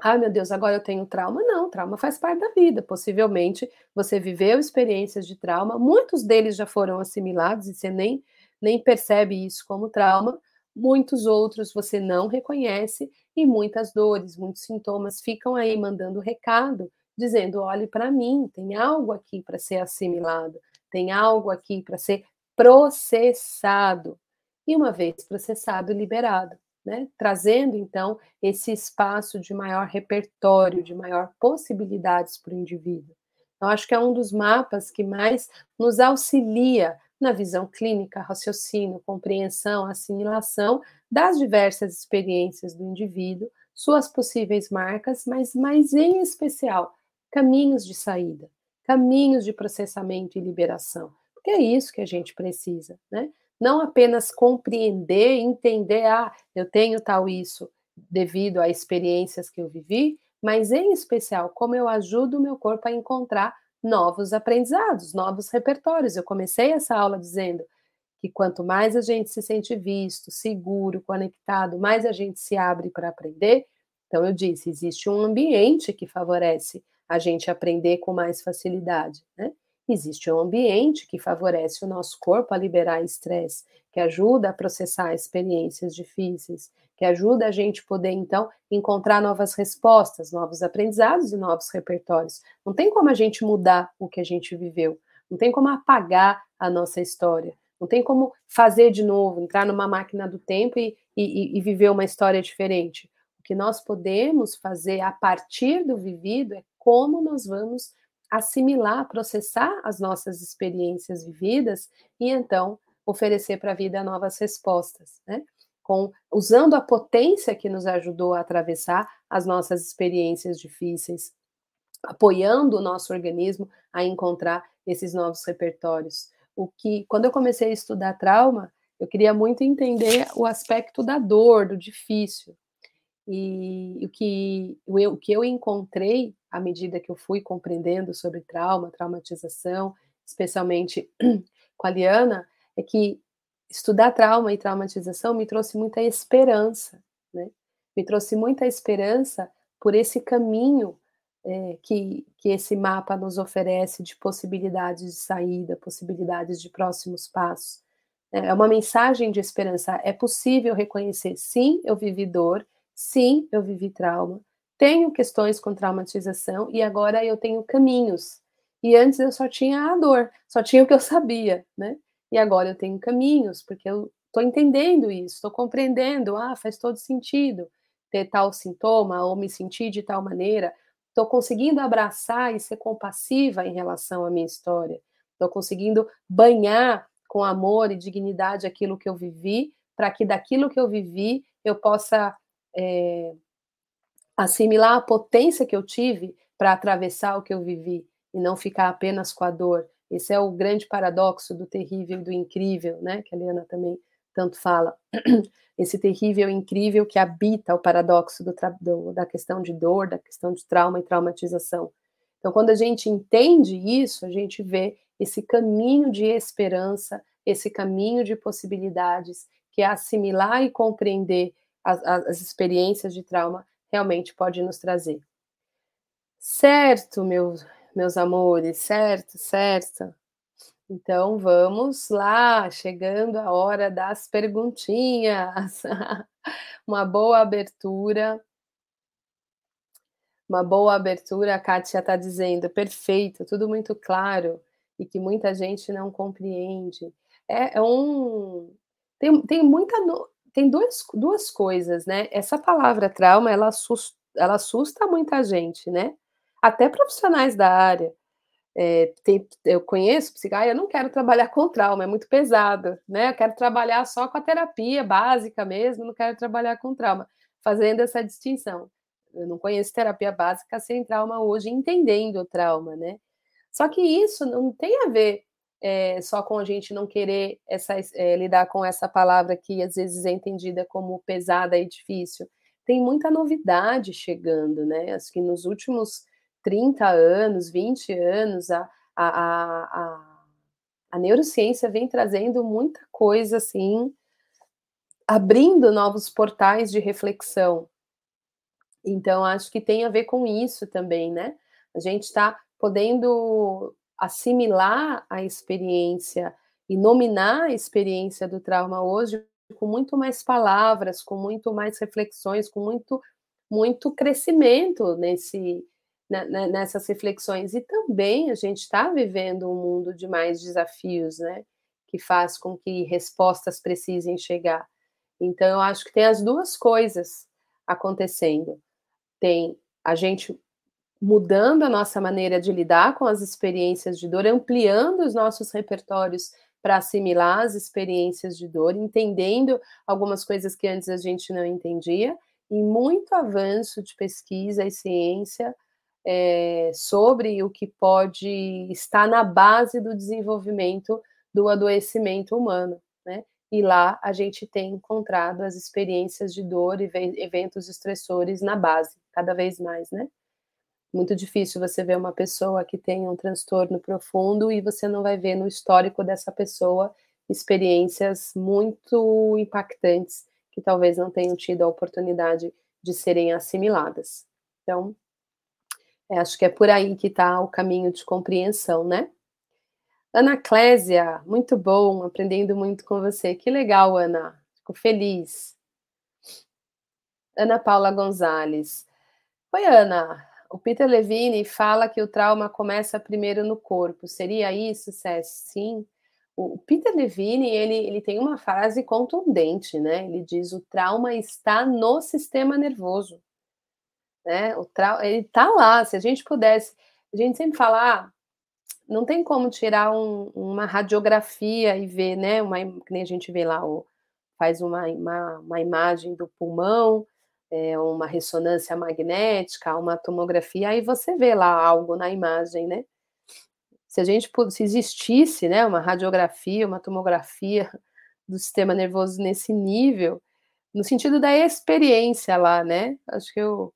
Ai, meu Deus, agora eu tenho trauma. Não, trauma faz parte da vida. Possivelmente você viveu experiências de trauma, muitos deles já foram assimilados e você nem, nem percebe isso como trauma, muitos outros você não reconhece e muitas dores, muitos sintomas ficam aí mandando recado, dizendo: olhe para mim, tem algo aqui para ser assimilado, tem algo aqui para ser processado. E uma vez processado, liberado, né? Trazendo então esse espaço de maior repertório, de maior possibilidades para o indivíduo. Eu acho que é um dos mapas que mais nos auxilia na visão clínica, raciocínio, compreensão, assimilação das diversas experiências do indivíduo, suas possíveis marcas, mas mais em especial, caminhos de saída, caminhos de processamento e liberação. Porque é isso que a gente precisa, né? Não apenas compreender, entender, ah, eu tenho tal isso devido a experiências que eu vivi, mas em especial como eu ajudo o meu corpo a encontrar novos aprendizados, novos repertórios. Eu comecei essa aula dizendo que quanto mais a gente se sente visto, seguro, conectado, mais a gente se abre para aprender. Então, eu disse: existe um ambiente que favorece a gente aprender com mais facilidade, né? Existe um ambiente que favorece o nosso corpo a liberar estresse, que ajuda a processar experiências difíceis, que ajuda a gente poder, então, encontrar novas respostas, novos aprendizados e novos repertórios. Não tem como a gente mudar o que a gente viveu, não tem como apagar a nossa história, não tem como fazer de novo, entrar numa máquina do tempo e, e, e viver uma história diferente. O que nós podemos fazer a partir do vivido é como nós vamos assimilar, processar as nossas experiências vividas e então oferecer para a vida novas respostas, né? com usando a potência que nos ajudou a atravessar as nossas experiências difíceis, apoiando o nosso organismo a encontrar esses novos repertórios. O que, quando eu comecei a estudar trauma, eu queria muito entender o aspecto da dor, do difícil. E o que eu, o que eu encontrei à medida que eu fui compreendendo sobre trauma, traumatização, especialmente com a Liana, é que estudar trauma e traumatização me trouxe muita esperança, né? Me trouxe muita esperança por esse caminho é, que, que esse mapa nos oferece de possibilidades de saída, possibilidades de próximos passos. É uma mensagem de esperança. É possível reconhecer, sim, eu vivi dor, sim, eu vivi trauma, tenho questões com traumatização e agora eu tenho caminhos. E antes eu só tinha a dor, só tinha o que eu sabia, né? E agora eu tenho caminhos, porque eu estou entendendo isso, estou compreendendo, ah, faz todo sentido ter tal sintoma ou me sentir de tal maneira. Estou conseguindo abraçar e ser compassiva em relação à minha história. Estou conseguindo banhar com amor e dignidade aquilo que eu vivi, para que daquilo que eu vivi eu possa é, assimilar a potência que eu tive para atravessar o que eu vivi e não ficar apenas com a dor. Esse é o grande paradoxo do terrível e do incrível, né? Que a Helena também tanto fala. Esse terrível e incrível que habita o paradoxo do, do, da questão de dor, da questão de trauma e traumatização. Então, quando a gente entende isso, a gente vê esse caminho de esperança, esse caminho de possibilidades, que é assimilar e compreender as, as experiências de trauma realmente pode nos trazer. Certo, meus, meus amores, certo, certo. Então vamos lá, chegando a hora das perguntinhas. Uma boa abertura. Uma boa abertura, a Kátia está dizendo, perfeito, tudo muito claro e que muita gente não compreende. É, é um. Tem, tem muita. Tem duas, duas coisas, né? Essa palavra trauma, ela assusta, ela assusta muita gente, né? até profissionais da área. É, tem, eu conheço psiquiatra, eu não quero trabalhar com trauma, é muito pesado, né? Eu quero trabalhar só com a terapia básica mesmo, não quero trabalhar com trauma, fazendo essa distinção. Eu não conheço terapia básica sem trauma hoje, entendendo o trauma, né? Só que isso não tem a ver é, só com a gente não querer essa, é, lidar com essa palavra que às vezes é entendida como pesada e difícil. Tem muita novidade chegando, né? Acho que nos últimos 30 anos, 20 anos, a, a, a, a neurociência vem trazendo muita coisa assim, abrindo novos portais de reflexão. Então, acho que tem a ver com isso também, né? A gente está podendo assimilar a experiência e nominar a experiência do trauma hoje com muito mais palavras, com muito mais reflexões, com muito muito crescimento nesse né, né, nessas reflexões. E também a gente está vivendo um mundo de mais desafios, né? Que faz com que respostas precisem chegar. Então, eu acho que tem as duas coisas acontecendo. Tem a gente mudando a nossa maneira de lidar com as experiências de dor, ampliando os nossos repertórios para assimilar as experiências de dor, entendendo algumas coisas que antes a gente não entendia, e muito avanço de pesquisa e ciência é, sobre o que pode estar na base do desenvolvimento do adoecimento humano, né? E lá a gente tem encontrado as experiências de dor e eventos estressores na base, cada vez mais, né? Muito difícil você ver uma pessoa que tem um transtorno profundo e você não vai ver no histórico dessa pessoa experiências muito impactantes que talvez não tenham tido a oportunidade de serem assimiladas. Então, é, acho que é por aí que está o caminho de compreensão, né? Ana Clésia, muito bom, aprendendo muito com você. Que legal, Ana. Fico feliz. Ana Paula Gonzalez. Oi, Ana. O Peter Levine fala que o trauma começa primeiro no corpo. Seria isso, Cés? Sim. O Peter Levine, ele, ele tem uma frase contundente, né? Ele diz: o trauma está no sistema nervoso né? O trau ele tá lá. Se a gente pudesse, a gente sempre fala, ah, não tem como tirar um, uma radiografia e ver, né? Uma, que nem a gente vê lá, o, faz uma, uma, uma imagem do pulmão, é, uma ressonância magnética, uma tomografia, aí você vê lá algo na imagem, né? Se a gente se existisse, né, uma radiografia, uma tomografia do sistema nervoso nesse nível, no sentido da experiência lá, né? Acho que eu,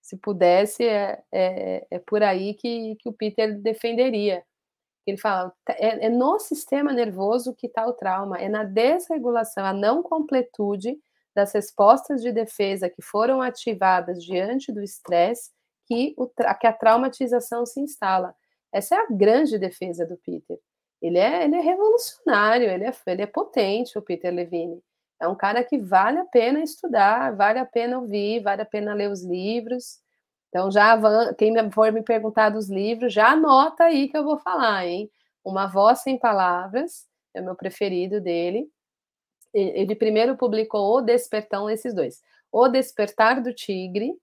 se pudesse, é, é, é por aí que, que o Peter defenderia. Ele fala, é, é no sistema nervoso que está o trauma, é na desregulação, a não completude das respostas de defesa que foram ativadas diante do estresse que, que a traumatização se instala. Essa é a grande defesa do Peter. Ele é, ele é revolucionário, ele é, ele é potente, o Peter Levine. É um cara que vale a pena estudar, vale a pena ouvir, vale a pena ler os livros. Então, já quem for me perguntar dos livros, já anota aí que eu vou falar, hein? Uma Voz Sem Palavras, é o meu preferido dele. Ele primeiro publicou O Despertão, esses dois. O Despertar do Tigre,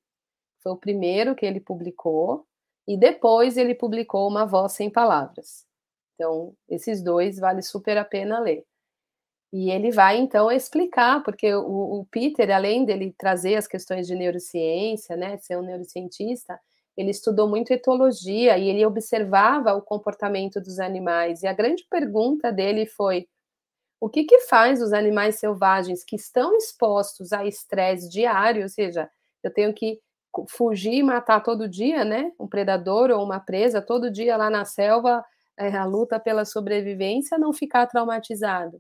foi o primeiro que ele publicou, e depois ele publicou Uma Voz Sem Palavras. Então, esses dois vale super a pena ler. E ele vai então explicar, porque o, o, Peter, além dele trazer as questões de neurociência, né, ser um neurocientista, ele estudou muito etologia e ele observava o comportamento dos animais. E a grande pergunta dele foi: o que, que faz os animais selvagens que estão expostos a estresse diário, ou seja, eu tenho que fugir e matar todo dia, né? Um predador ou uma presa, todo dia lá na selva, é, a luta pela sobrevivência, não ficar traumatizado.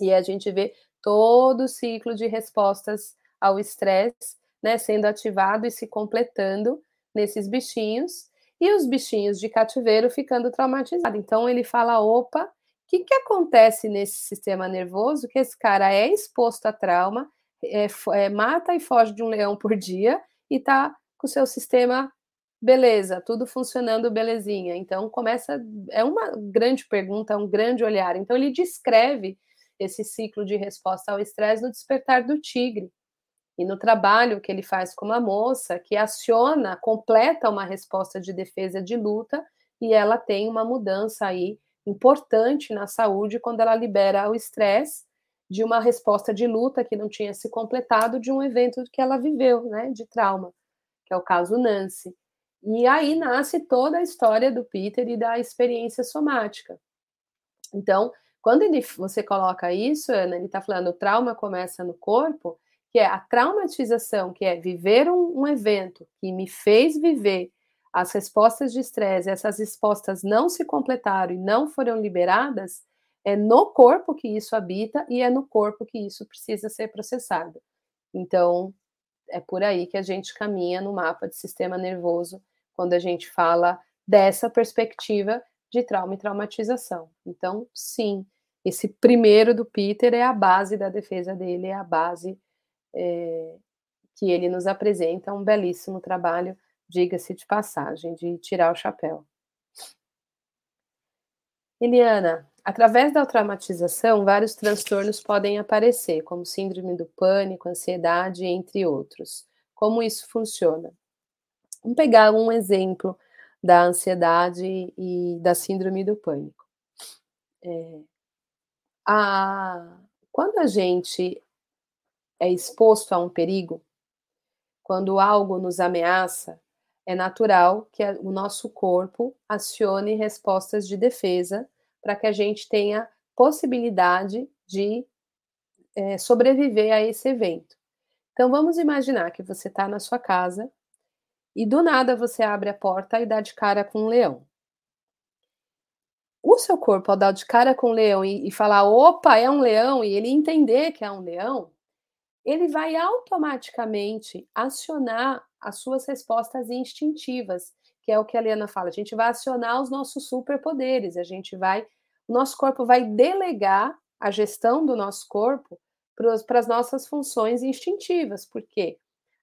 E a gente vê todo o ciclo de respostas ao estresse, né, sendo ativado e se completando nesses bichinhos, e os bichinhos de cativeiro ficando traumatizados. Então ele fala: opa, que, que acontece nesse sistema nervoso que esse cara é exposto a trauma, é, é, mata e foge de um leão por dia e tá com o seu sistema beleza, tudo funcionando belezinha. Então começa, é uma grande pergunta, um grande olhar. Então ele descreve esse ciclo de resposta ao estresse no despertar do tigre. E no trabalho que ele faz com uma moça que aciona, completa uma resposta de defesa de luta e ela tem uma mudança aí importante na saúde quando ela libera o estresse de uma resposta de luta que não tinha se completado de um evento que ela viveu, né, de trauma, que é o caso Nancy. E aí nasce toda a história do Peter e da experiência somática. Então, quando ele, você coloca isso, Ana, ele está falando o trauma começa no corpo, que é a traumatização, que é viver um, um evento que me fez viver as respostas de estresse, essas respostas não se completaram e não foram liberadas, é no corpo que isso habita e é no corpo que isso precisa ser processado. Então, é por aí que a gente caminha no mapa de sistema nervoso quando a gente fala dessa perspectiva de trauma e traumatização. Então, sim, esse primeiro do Peter é a base da defesa dele, é a base é, que ele nos apresenta, um belíssimo trabalho, diga-se de passagem, de tirar o chapéu. Eliana, através da traumatização, vários transtornos podem aparecer, como síndrome do pânico, ansiedade, entre outros. Como isso funciona? Vamos pegar um exemplo da ansiedade e da síndrome do pânico. É, a, quando a gente é exposto a um perigo, quando algo nos ameaça, é natural que o nosso corpo acione respostas de defesa para que a gente tenha possibilidade de é, sobreviver a esse evento. Então vamos imaginar que você está na sua casa e do nada você abre a porta e dá de cara com um leão. O seu corpo, ao dar de cara com o leão e, e falar, opa, é um leão, e ele entender que é um leão, ele vai automaticamente acionar as suas respostas instintivas, que é o que a Liana fala. A gente vai acionar os nossos superpoderes, a gente vai, o nosso corpo vai delegar a gestão do nosso corpo para as nossas funções instintivas, porque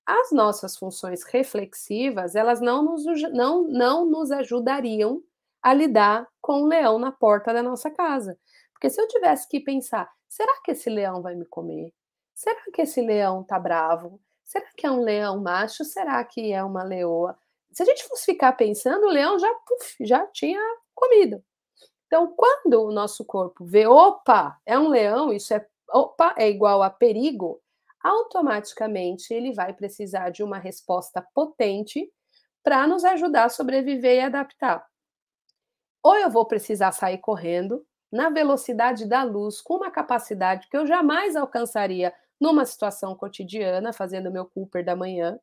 as nossas funções reflexivas, elas não nos, não, não nos ajudariam a lidar com o leão na porta da nossa casa. Porque se eu tivesse que pensar, será que esse leão vai me comer? Será que esse leão tá bravo? Será que é um leão macho? Será que é uma leoa? Se a gente fosse ficar pensando, o leão já, já tinha comido. Então, quando o nosso corpo vê, opa, é um leão, isso é, opa, é igual a perigo, automaticamente ele vai precisar de uma resposta potente para nos ajudar a sobreviver e adaptar. Ou eu vou precisar sair correndo na velocidade da luz, com uma capacidade que eu jamais alcançaria numa situação cotidiana, fazendo meu Cooper da manhã,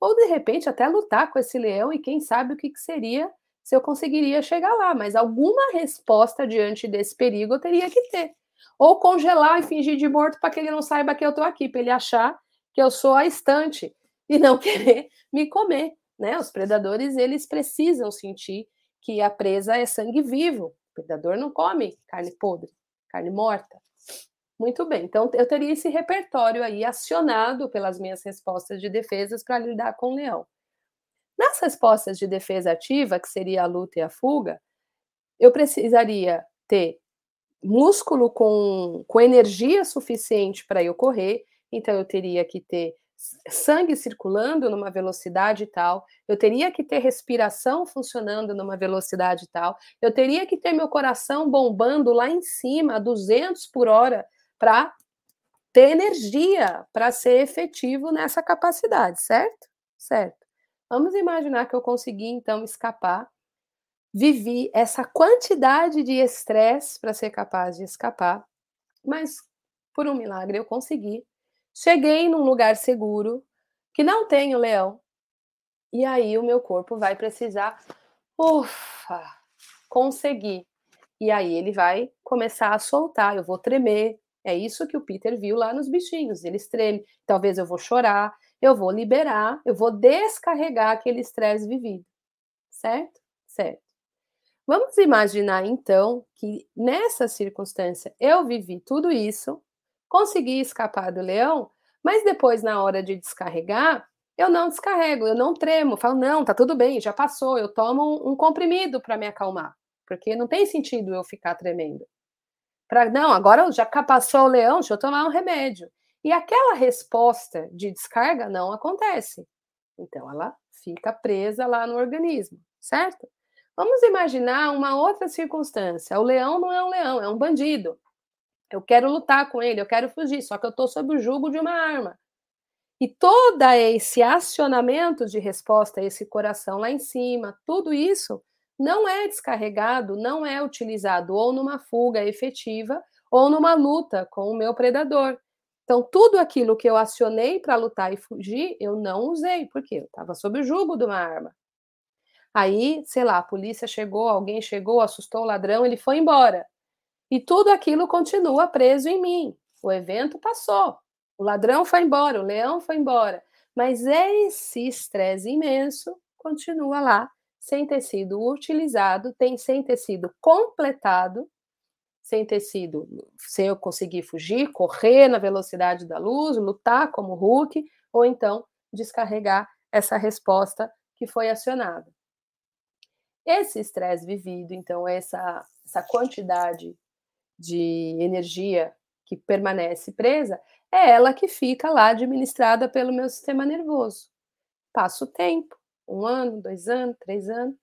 ou de repente até lutar com esse leão e quem sabe o que, que seria se eu conseguiria chegar lá, mas alguma resposta diante desse perigo eu teria que ter. Ou congelar e fingir de morto para que ele não saiba que eu estou aqui, para ele achar que eu sou a estante e não querer me comer. Né? Os predadores eles precisam sentir que a presa é sangue vivo. O predador não come carne podre, carne morta. Muito bem, então eu teria esse repertório aí acionado pelas minhas respostas de defesas para lidar com o leão. Nas respostas de defesa ativa, que seria a luta e a fuga, eu precisaria ter músculo com, com energia suficiente para eu correr, então eu teria que ter sangue circulando numa velocidade tal, eu teria que ter respiração funcionando numa velocidade tal, eu teria que ter meu coração bombando lá em cima a 200 por hora para ter energia para ser efetivo nessa capacidade, certo? Certo. Vamos imaginar que eu consegui então escapar, vivi essa quantidade de estresse para ser capaz de escapar, mas por um milagre eu consegui Cheguei num lugar seguro, que não tem o leão, e aí o meu corpo vai precisar, ufa, conseguir. E aí ele vai começar a soltar, eu vou tremer. É isso que o Peter viu lá nos bichinhos, eles tremem. Talvez eu vou chorar, eu vou liberar, eu vou descarregar aquele estresse vivido. Certo? Certo. Vamos imaginar então que nessa circunstância eu vivi tudo isso, consegui escapar do leão, mas depois, na hora de descarregar, eu não descarrego, eu não tremo, falo, não, tá tudo bem, já passou, eu tomo um, comprimido para me acalmar, porque não tem sentido eu ficar tremendo. Pra, não, agora já passou o leão, deixa eu tomar um remédio. E aquela resposta de descarga não acontece. Então, ela fica presa lá no organismo, certo? Vamos imaginar uma outra circunstância. O leão não é um leão, é um bandido. Eu quero lutar com ele, eu quero fugir, só que eu estou sob o jugo de uma arma. E todo esse acionamento de resposta, esse coração lá em cima, tudo isso não é descarregado, não é utilizado ou numa fuga efetiva ou numa luta com o meu predador. Então, tudo aquilo que eu acionei para lutar e fugir, eu não usei, porque eu estava sob o jugo de uma arma. Aí, sei lá, a polícia chegou, alguém chegou, assustou o ladrão, ele foi embora. E tudo aquilo continua preso em mim. O evento passou, o ladrão foi embora, o leão foi embora, mas esse estresse imenso continua lá, sem ter sido utilizado, tem, sem ter sido completado, sem ter sido, sem eu conseguir fugir, correr na velocidade da luz, lutar como Hulk, ou então descarregar essa resposta que foi acionada. Esse estresse vivido, então, essa, essa quantidade de energia que permanece presa, é ela que fica lá administrada pelo meu sistema nervoso. Passa o tempo, um ano, dois anos, três anos,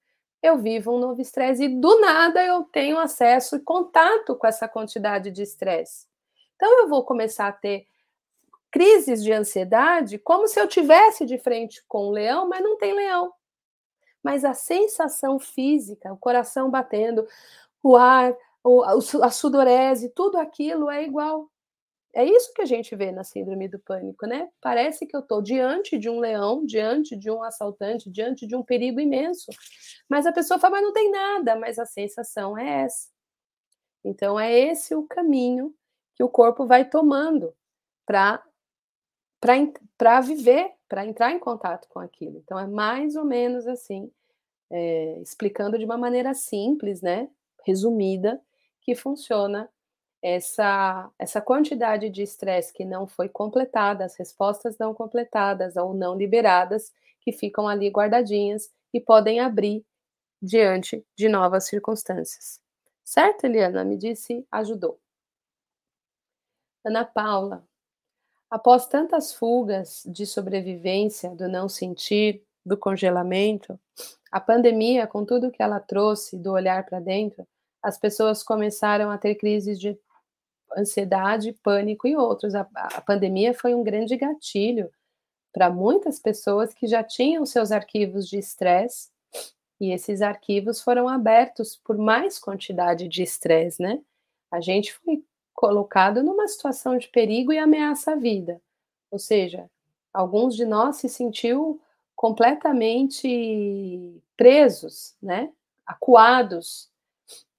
eu vivo um novo estresse e do nada eu tenho acesso e contato com essa quantidade de estresse. Então eu vou começar a ter crises de ansiedade como se eu tivesse de frente com um leão, mas não tem leão. Mas a sensação física, o coração batendo, o ar a sudorese, tudo aquilo é igual. É isso que a gente vê na síndrome do pânico, né? Parece que eu estou diante de um leão, diante de um assaltante, diante de um perigo imenso. Mas a pessoa fala, mas não tem nada, mas a sensação é essa. Então é esse o caminho que o corpo vai tomando para para viver, para entrar em contato com aquilo. Então é mais ou menos assim, é, explicando de uma maneira simples, né? Resumida, que funciona essa, essa quantidade de estresse que não foi completada, as respostas não completadas ou não liberadas, que ficam ali guardadinhas e podem abrir diante de novas circunstâncias. Certo, Eliana? Me disse, ajudou. Ana Paula, após tantas fugas de sobrevivência, do não sentir, do congelamento, a pandemia, com tudo que ela trouxe, do olhar para dentro, as pessoas começaram a ter crises de ansiedade, pânico e outros. A, a pandemia foi um grande gatilho para muitas pessoas que já tinham seus arquivos de estresse e esses arquivos foram abertos por mais quantidade de estresse, né? A gente foi colocado numa situação de perigo e ameaça à vida. Ou seja, alguns de nós se sentiu completamente presos, né? Acuados.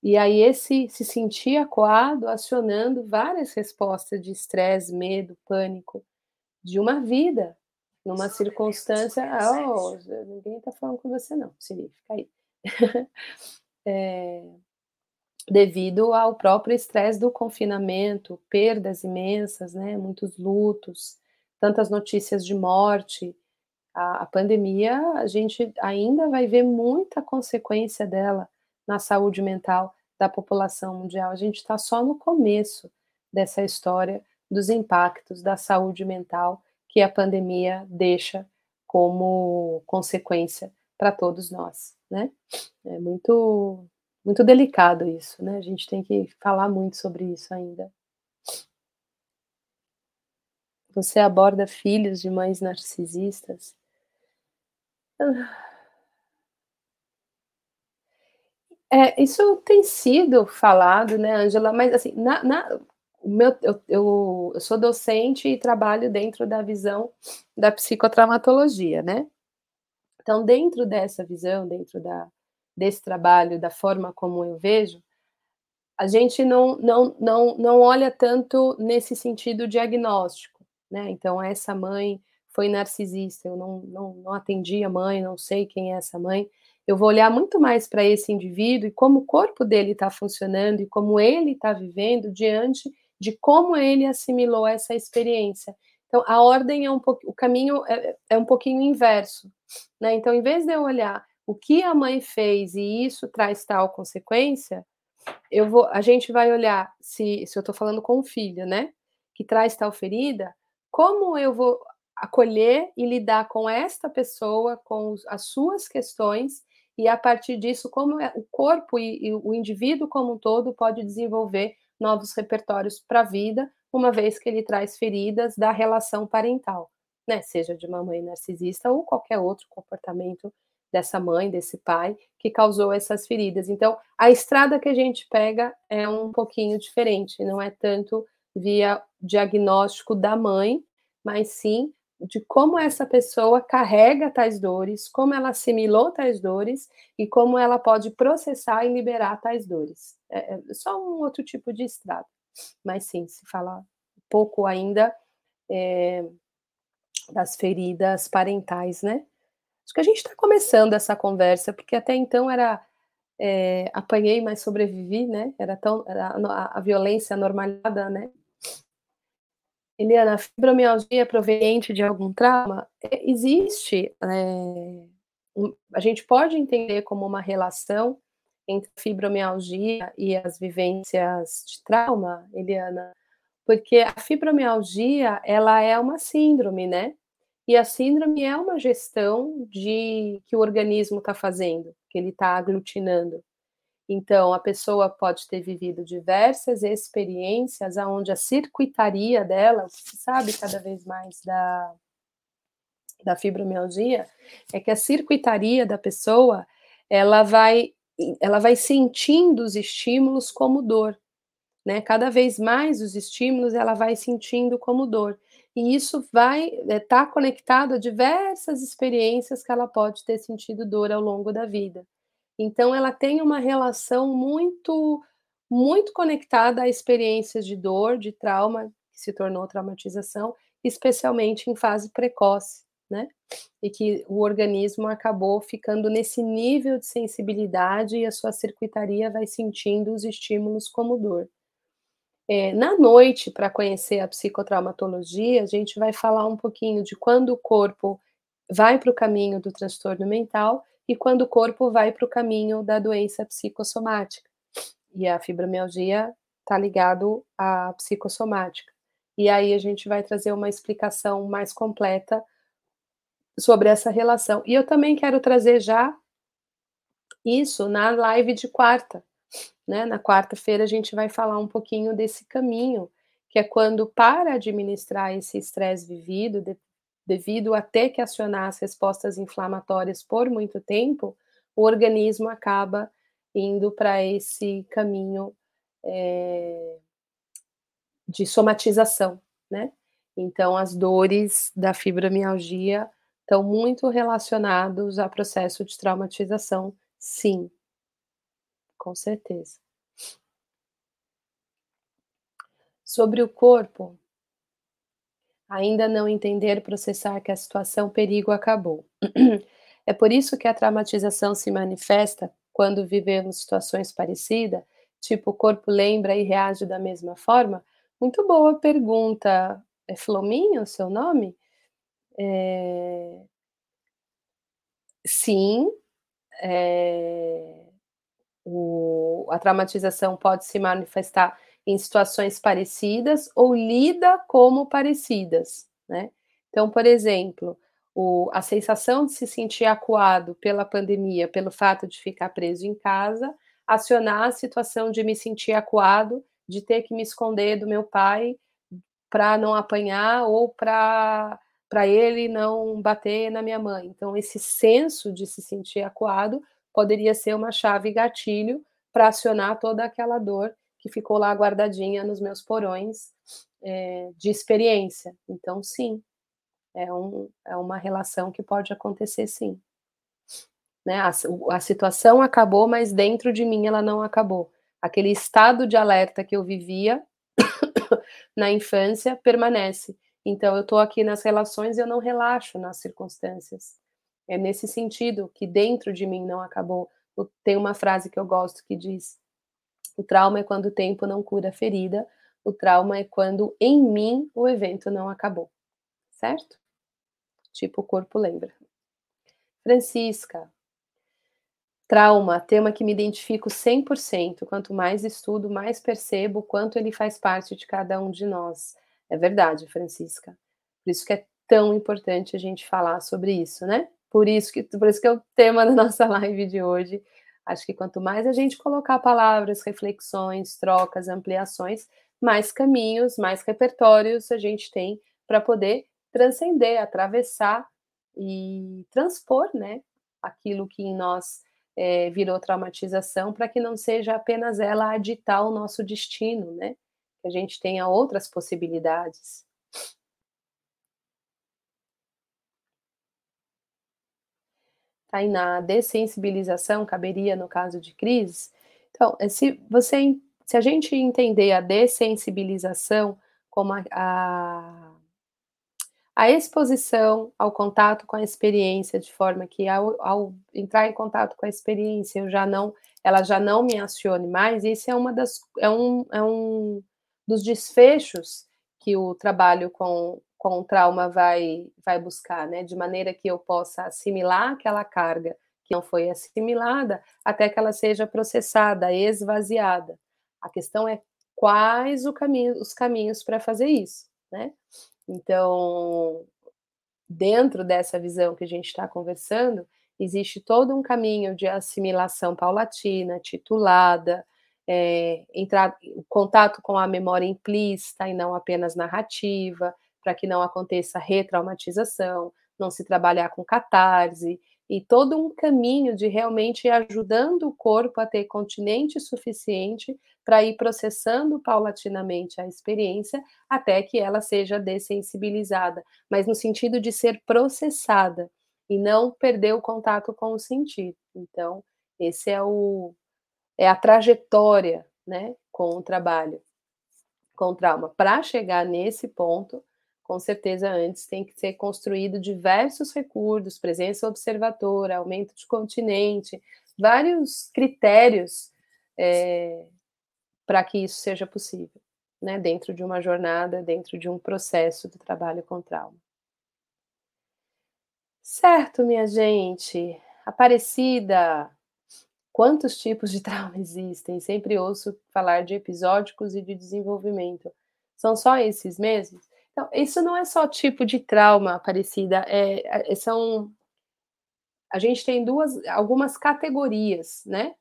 E aí esse se sentir acuado acionando várias respostas de estresse, medo, pânico de uma vida, numa circunstância. Oh, ninguém está falando com você, não, Siri, fica aí. é, devido ao próprio estresse do confinamento, perdas imensas, né? Muitos lutos, tantas notícias de morte. A, a pandemia, a gente ainda vai ver muita consequência dela na saúde mental da população mundial. A gente está só no começo dessa história dos impactos da saúde mental que a pandemia deixa como consequência para todos nós, né? É muito muito delicado isso, né? A gente tem que falar muito sobre isso ainda. Você aborda filhos de mães narcisistas? É, isso tem sido falado, né, Angela? Mas assim, na, na, meu, eu, eu, eu, sou docente e trabalho dentro da visão da psicotraumatologia, né? Então, dentro dessa visão, dentro da, desse trabalho, da forma como eu vejo, a gente não, não, não, não olha tanto nesse sentido diagnóstico, né? Então, essa mãe foi narcisista, eu não, não, não atendi a mãe, não sei quem é essa mãe. Eu vou olhar muito mais para esse indivíduo e como o corpo dele está funcionando e como ele está vivendo diante de como ele assimilou essa experiência. Então, a ordem é um pouco, o caminho é, é um pouquinho inverso, né? Então, em vez de eu olhar o que a mãe fez e isso traz tal consequência, eu vou, a gente vai olhar se, se eu estou falando com o filho, né? Que traz tal ferida, como eu vou acolher e lidar com esta pessoa, com as suas questões, e a partir disso, como é, o corpo e, e o indivíduo como um todo pode desenvolver novos repertórios para a vida, uma vez que ele traz feridas da relação parental, né? Seja de uma mãe narcisista ou qualquer outro comportamento dessa mãe, desse pai, que causou essas feridas. Então, a estrada que a gente pega é um pouquinho diferente, não é tanto via diagnóstico da mãe, mas sim de como essa pessoa carrega tais dores, como ela assimilou tais dores e como ela pode processar e liberar tais dores. É, é só um outro tipo de estrada. Mas sim, se fala pouco ainda é, das feridas parentais, né? Acho que a gente está começando essa conversa, porque até então era é, apanhei, mas sobrevivi, né? Era tão era a, a, violência normalizada, né? Eliana, a fibromialgia proveniente de algum trauma é, existe. É, a gente pode entender como uma relação entre fibromialgia e as vivências de trauma, Eliana, porque a fibromialgia ela é uma síndrome, né? E a síndrome é uma gestão de que o organismo está fazendo, que ele está aglutinando. Então, a pessoa pode ter vivido diversas experiências onde a circuitaria dela, que se sabe cada vez mais da, da fibromialgia, é que a circuitaria da pessoa, ela vai, ela vai sentindo os estímulos como dor. Né? Cada vez mais os estímulos ela vai sentindo como dor e isso vai estar é, tá conectado a diversas experiências que ela pode ter sentido dor ao longo da vida. Então, ela tem uma relação muito, muito conectada a experiências de dor, de trauma, que se tornou traumatização, especialmente em fase precoce, né? E que o organismo acabou ficando nesse nível de sensibilidade e a sua circuitaria vai sentindo os estímulos como dor. É, na noite, para conhecer a psicotraumatologia, a gente vai falar um pouquinho de quando o corpo vai para o caminho do transtorno mental e quando o corpo vai para o caminho da doença psicossomática. E a fibromialgia está ligado à psicossomática. E aí a gente vai trazer uma explicação mais completa sobre essa relação. E eu também quero trazer já isso na live de quarta, né? Na quarta-feira a gente vai falar um pouquinho desse caminho, que é quando para administrar esse estresse vivido, de, devido a ter que acionar as respostas inflamatórias por muito tempo, o organismo acaba indo para esse caminho é, de somatização, né? Então, as dores da fibromialgia estão muito relacionados a processo de traumatização, sim. Com certeza. Sobre o corpo, ainda não entender, processar que a situação perigo acabou. É por isso que a traumatização se manifesta quando vivemos situações parecidas, tipo o corpo lembra e reage da mesma forma? Muito boa pergunta. É Flominho o seu nome? É... Sim, é... O... a traumatização pode se manifestar em situações parecidas ou lida como parecidas, né? Então, por exemplo, o, a sensação de se sentir acuado pela pandemia, pelo fato de ficar preso em casa, acionar a situação de me sentir acuado, de ter que me esconder do meu pai para não apanhar ou para para ele não bater na minha mãe. Então, esse senso de se sentir acuado poderia ser uma chave gatilho para acionar toda aquela dor que ficou lá guardadinha nos meus porões é, de experiência. Então, sim, é, um, é uma relação que pode acontecer, sim. Né? A, a situação acabou, mas dentro de mim ela não acabou. Aquele estado de alerta que eu vivia na infância permanece. Então, eu estou aqui nas relações e eu não relaxo nas circunstâncias. É nesse sentido que dentro de mim não acabou. Tem uma frase que eu gosto que diz: o trauma é quando o tempo não cura a ferida, o trauma é quando em mim o evento não acabou. Certo? Tipo, o corpo lembra. Francisca, trauma, tema que me identifico 100%. Quanto mais estudo, mais percebo o quanto ele faz parte de cada um de nós. É verdade, Francisca. Por isso que é tão importante a gente falar sobre isso, né? Por isso que, por isso que é o tema da nossa live de hoje Acho que quanto mais a gente colocar palavras, reflexões, trocas, ampliações, mais caminhos, mais repertórios a gente tem para poder transcender, atravessar e transpor, né, aquilo que em nós é, virou traumatização, para que não seja apenas ela a ditar o nosso destino, né, que a gente tenha outras possibilidades. Aí na dessensibilização caberia no caso de crise. Então, é, se você se a gente entender a dessensibilização como a, a, a exposição ao contato com a experiência, de forma que ao, ao, entrar em contato com a experiência, eu já não, ela já não me acione mais, isso é uma das é um, é um dos desfechos que o trabalho com com o trauma vai, vai buscar, né? De maneira que eu possa assimilar aquela carga que não foi assimilada até que ela seja processada, esvaziada. A questão é quais caminho, os caminhos para fazer isso, né? Então, dentro dessa visão que a gente está conversando, existe todo um caminho de assimilação paulatina, titulada, é, entrar contato com a memória implícita e não apenas narrativa, para que não aconteça retraumatização, não se trabalhar com catarse, e todo um caminho de realmente ir ajudando o corpo a ter continente suficiente para ir processando paulatinamente a experiência até que ela seja dessensibilizada, mas no sentido de ser processada e não perder o contato com o sentido. Então, esse é o é a trajetória, né, com o trabalho com o trauma. Para chegar nesse ponto, com certeza antes tem que ser construído diversos recursos, presença observadora, aumento de continente, vários critérios é, para que isso seja possível, né, dentro de uma jornada, dentro de um processo de trabalho com trauma. Certo, minha gente. Aparecida, quantos tipos de trauma existem? Sempre ouço falar de episódicos e de desenvolvimento. São só esses mesmos? Então, isso não é só tipo de trauma, Aparecida, é, é, são... A gente tem duas, algumas categorias, né?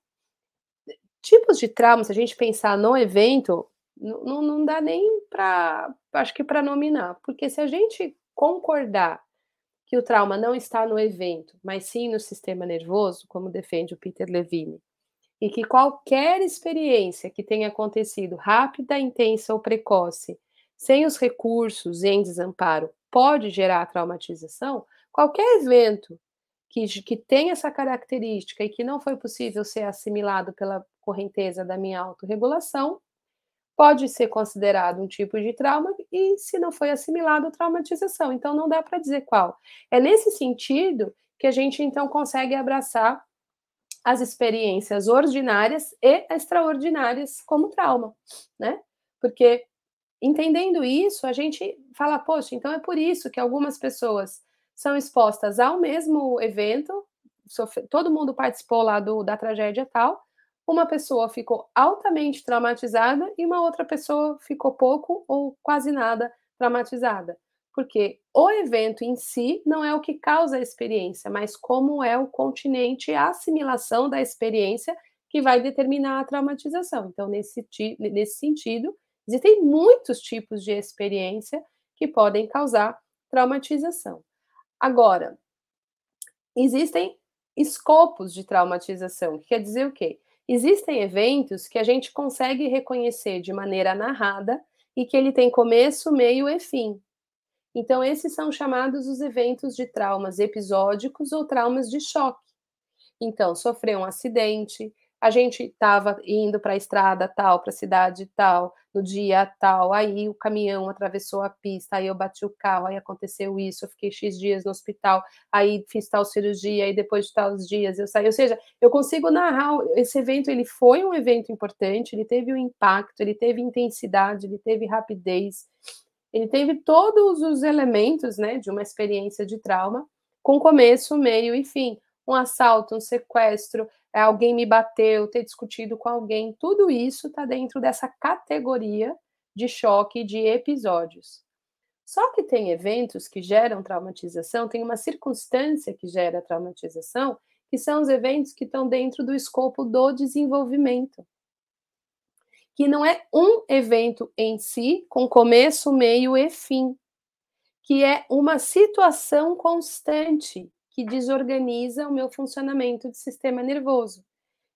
Tipos de trauma, se a gente pensar no evento, não, não dá nem para, acho que para nominar, porque se a gente concordar que o trauma não está no evento, mas sim no sistema nervoso, como defende o Peter Levine, e que qualquer experiência que tenha acontecido rápida, intensa ou precoce, sem os recursos em desamparo, pode gerar traumatização, qualquer evento que, que tem essa característica e que não foi possível ser assimilado pela correnteza da minha autorregulação, pode ser considerado um tipo de trauma e, se não foi assimilado, traumatização. Então, não dá para dizer qual. É nesse sentido que a gente, então, consegue abraçar as experiências ordinárias e extraordinárias como trauma, né? Porque entendendo isso, a gente fala, poxa, então é por isso que algumas pessoas são expostas ao mesmo evento, todo mundo participou lá do, da tragédia tal, uma pessoa ficou altamente traumatizada e uma outra pessoa ficou pouco ou quase nada traumatizada porque o evento em si não é o que causa a experiência, mas como é o continente e a assimilação da experiência que vai determinar a traumatização. Então, nesse, nesse sentido, existem muitos tipos de experiência que podem causar traumatização. Agora, existem escopos de traumatização, que quer dizer o quê? Existem eventos que a gente consegue reconhecer de maneira narrada e que ele tem começo, meio e fim. Então, esses são chamados os eventos de traumas episódicos ou traumas de choque. Então, sofreu um acidente, a gente estava indo para a estrada tal, para a cidade tal, no dia tal, aí o caminhão atravessou a pista, aí eu bati o carro, aí aconteceu isso, eu fiquei X dias no hospital, aí fiz tal cirurgia, aí depois de tal dias eu saí. Ou seja, eu consigo narrar esse evento, ele foi um evento importante, ele teve um impacto, ele teve intensidade, ele teve rapidez, ele teve todos os elementos né, de uma experiência de trauma, com começo, meio e fim. Um assalto, um sequestro, alguém me bateu, ter discutido com alguém, tudo isso está dentro dessa categoria de choque de episódios. Só que tem eventos que geram traumatização, tem uma circunstância que gera traumatização, que são os eventos que estão dentro do escopo do desenvolvimento. Que não é um evento em si, com começo, meio e fim, que é uma situação constante que desorganiza o meu funcionamento de sistema nervoso.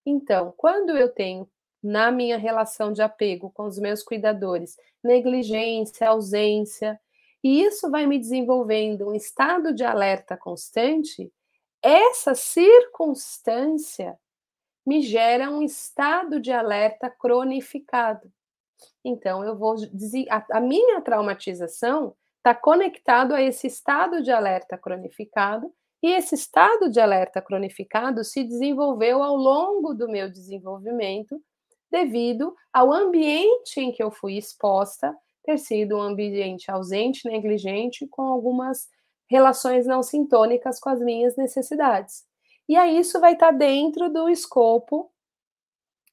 Então, quando eu tenho na minha relação de apego com os meus cuidadores negligência, ausência, e isso vai me desenvolvendo um estado de alerta constante, essa circunstância me gera um estado de alerta cronificado. Então, eu vou dizer, a, a minha traumatização está conectado a esse estado de alerta cronificado, e esse estado de alerta cronificado se desenvolveu ao longo do meu desenvolvimento, devido ao ambiente em que eu fui exposta ter sido um ambiente ausente, negligente, com algumas relações não sintônicas com as minhas necessidades. E aí isso vai estar dentro do escopo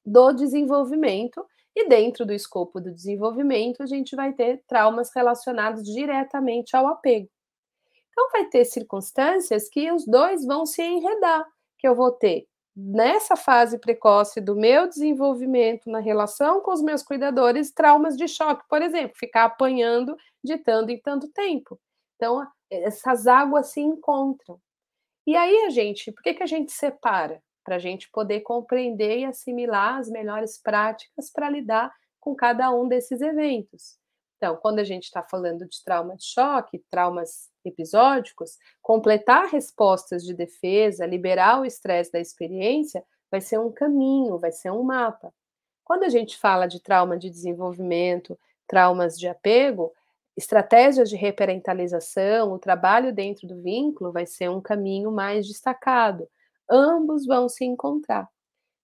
do desenvolvimento, e dentro do escopo do desenvolvimento, a gente vai ter traumas relacionados diretamente ao apego. Então, vai ter circunstâncias que os dois vão se enredar, que eu vou ter nessa fase precoce do meu desenvolvimento na relação com os meus cuidadores, traumas de choque, por exemplo, ficar apanhando de tanto em tanto tempo. Então, essas águas se encontram. E aí a gente, por que, que a gente separa? Para a gente poder compreender e assimilar as melhores práticas para lidar com cada um desses eventos. Então, quando a gente está falando de trauma de choque, traumas episódicos, completar respostas de defesa, liberar o estresse da experiência, vai ser um caminho, vai ser um mapa. Quando a gente fala de trauma de desenvolvimento, traumas de apego, estratégias de reparentalização, o trabalho dentro do vínculo vai ser um caminho mais destacado. Ambos vão se encontrar,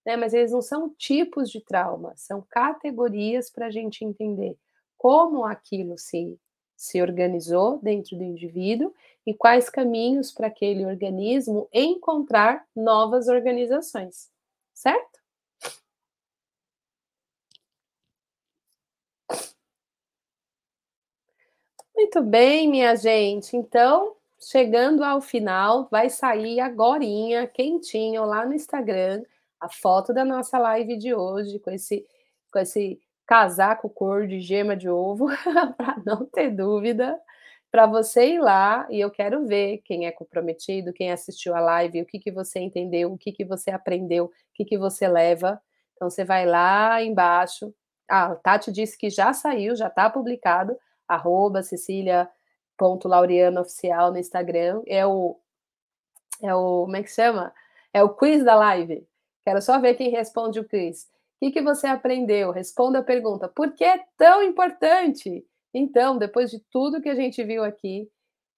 né? Mas eles não são tipos de trauma, são categorias para a gente entender como aquilo se, se organizou dentro do indivíduo e quais caminhos para aquele organismo encontrar novas organizações, certo? Muito bem, minha gente. Então, chegando ao final, vai sair agorinha, quentinho, lá no Instagram, a foto da nossa live de hoje, com esse, com esse casaco cor de gema de ovo, para não ter dúvida. para você ir lá e eu quero ver quem é comprometido, quem assistiu a live, o que, que você entendeu, o que, que você aprendeu, o que, que você leva. Então você vai lá embaixo. Ah, Tati disse que já saiu, já está publicado, arroba Cecília.laureano no Instagram. É o, é o. Como é que chama? É o quiz da live. Quero só ver quem responde o quiz. Que, que você aprendeu? Responda a pergunta. Por que é tão importante? Então, depois de tudo que a gente viu aqui,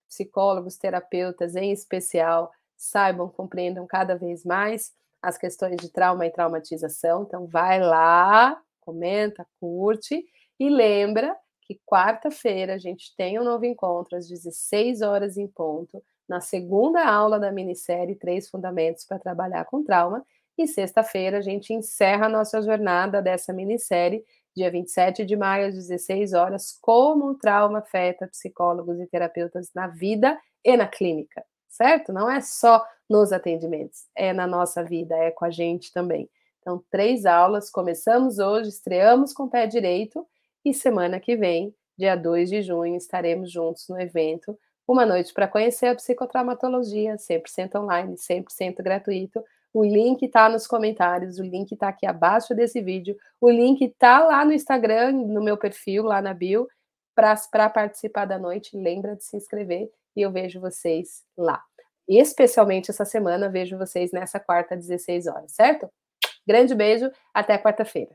psicólogos, terapeutas em especial, saibam, compreendam cada vez mais as questões de trauma e traumatização. Então, vai lá, comenta, curte e lembra que quarta-feira a gente tem um novo encontro às 16 horas em ponto, na segunda aula da minissérie Três Fundamentos para Trabalhar com Trauma. E sexta-feira a gente encerra a nossa jornada dessa minissérie dia 27 de maio, às 16 horas, como o trauma afeta psicólogos e terapeutas na vida e na clínica, certo? Não é só nos atendimentos, é na nossa vida, é com a gente também. Então, três aulas, começamos hoje, estreamos com o pé direito e semana que vem, dia 2 de junho, estaremos juntos no evento Uma Noite para Conhecer a Psicotraumatologia, 100% online, 100% gratuito, o link está nos comentários, o link está aqui abaixo desse vídeo, o link está lá no Instagram, no meu perfil, lá na bio, para participar da noite. Lembra de se inscrever e eu vejo vocês lá. Especialmente essa semana, vejo vocês nessa quarta, às 16 horas, certo? Grande beijo, até quarta-feira.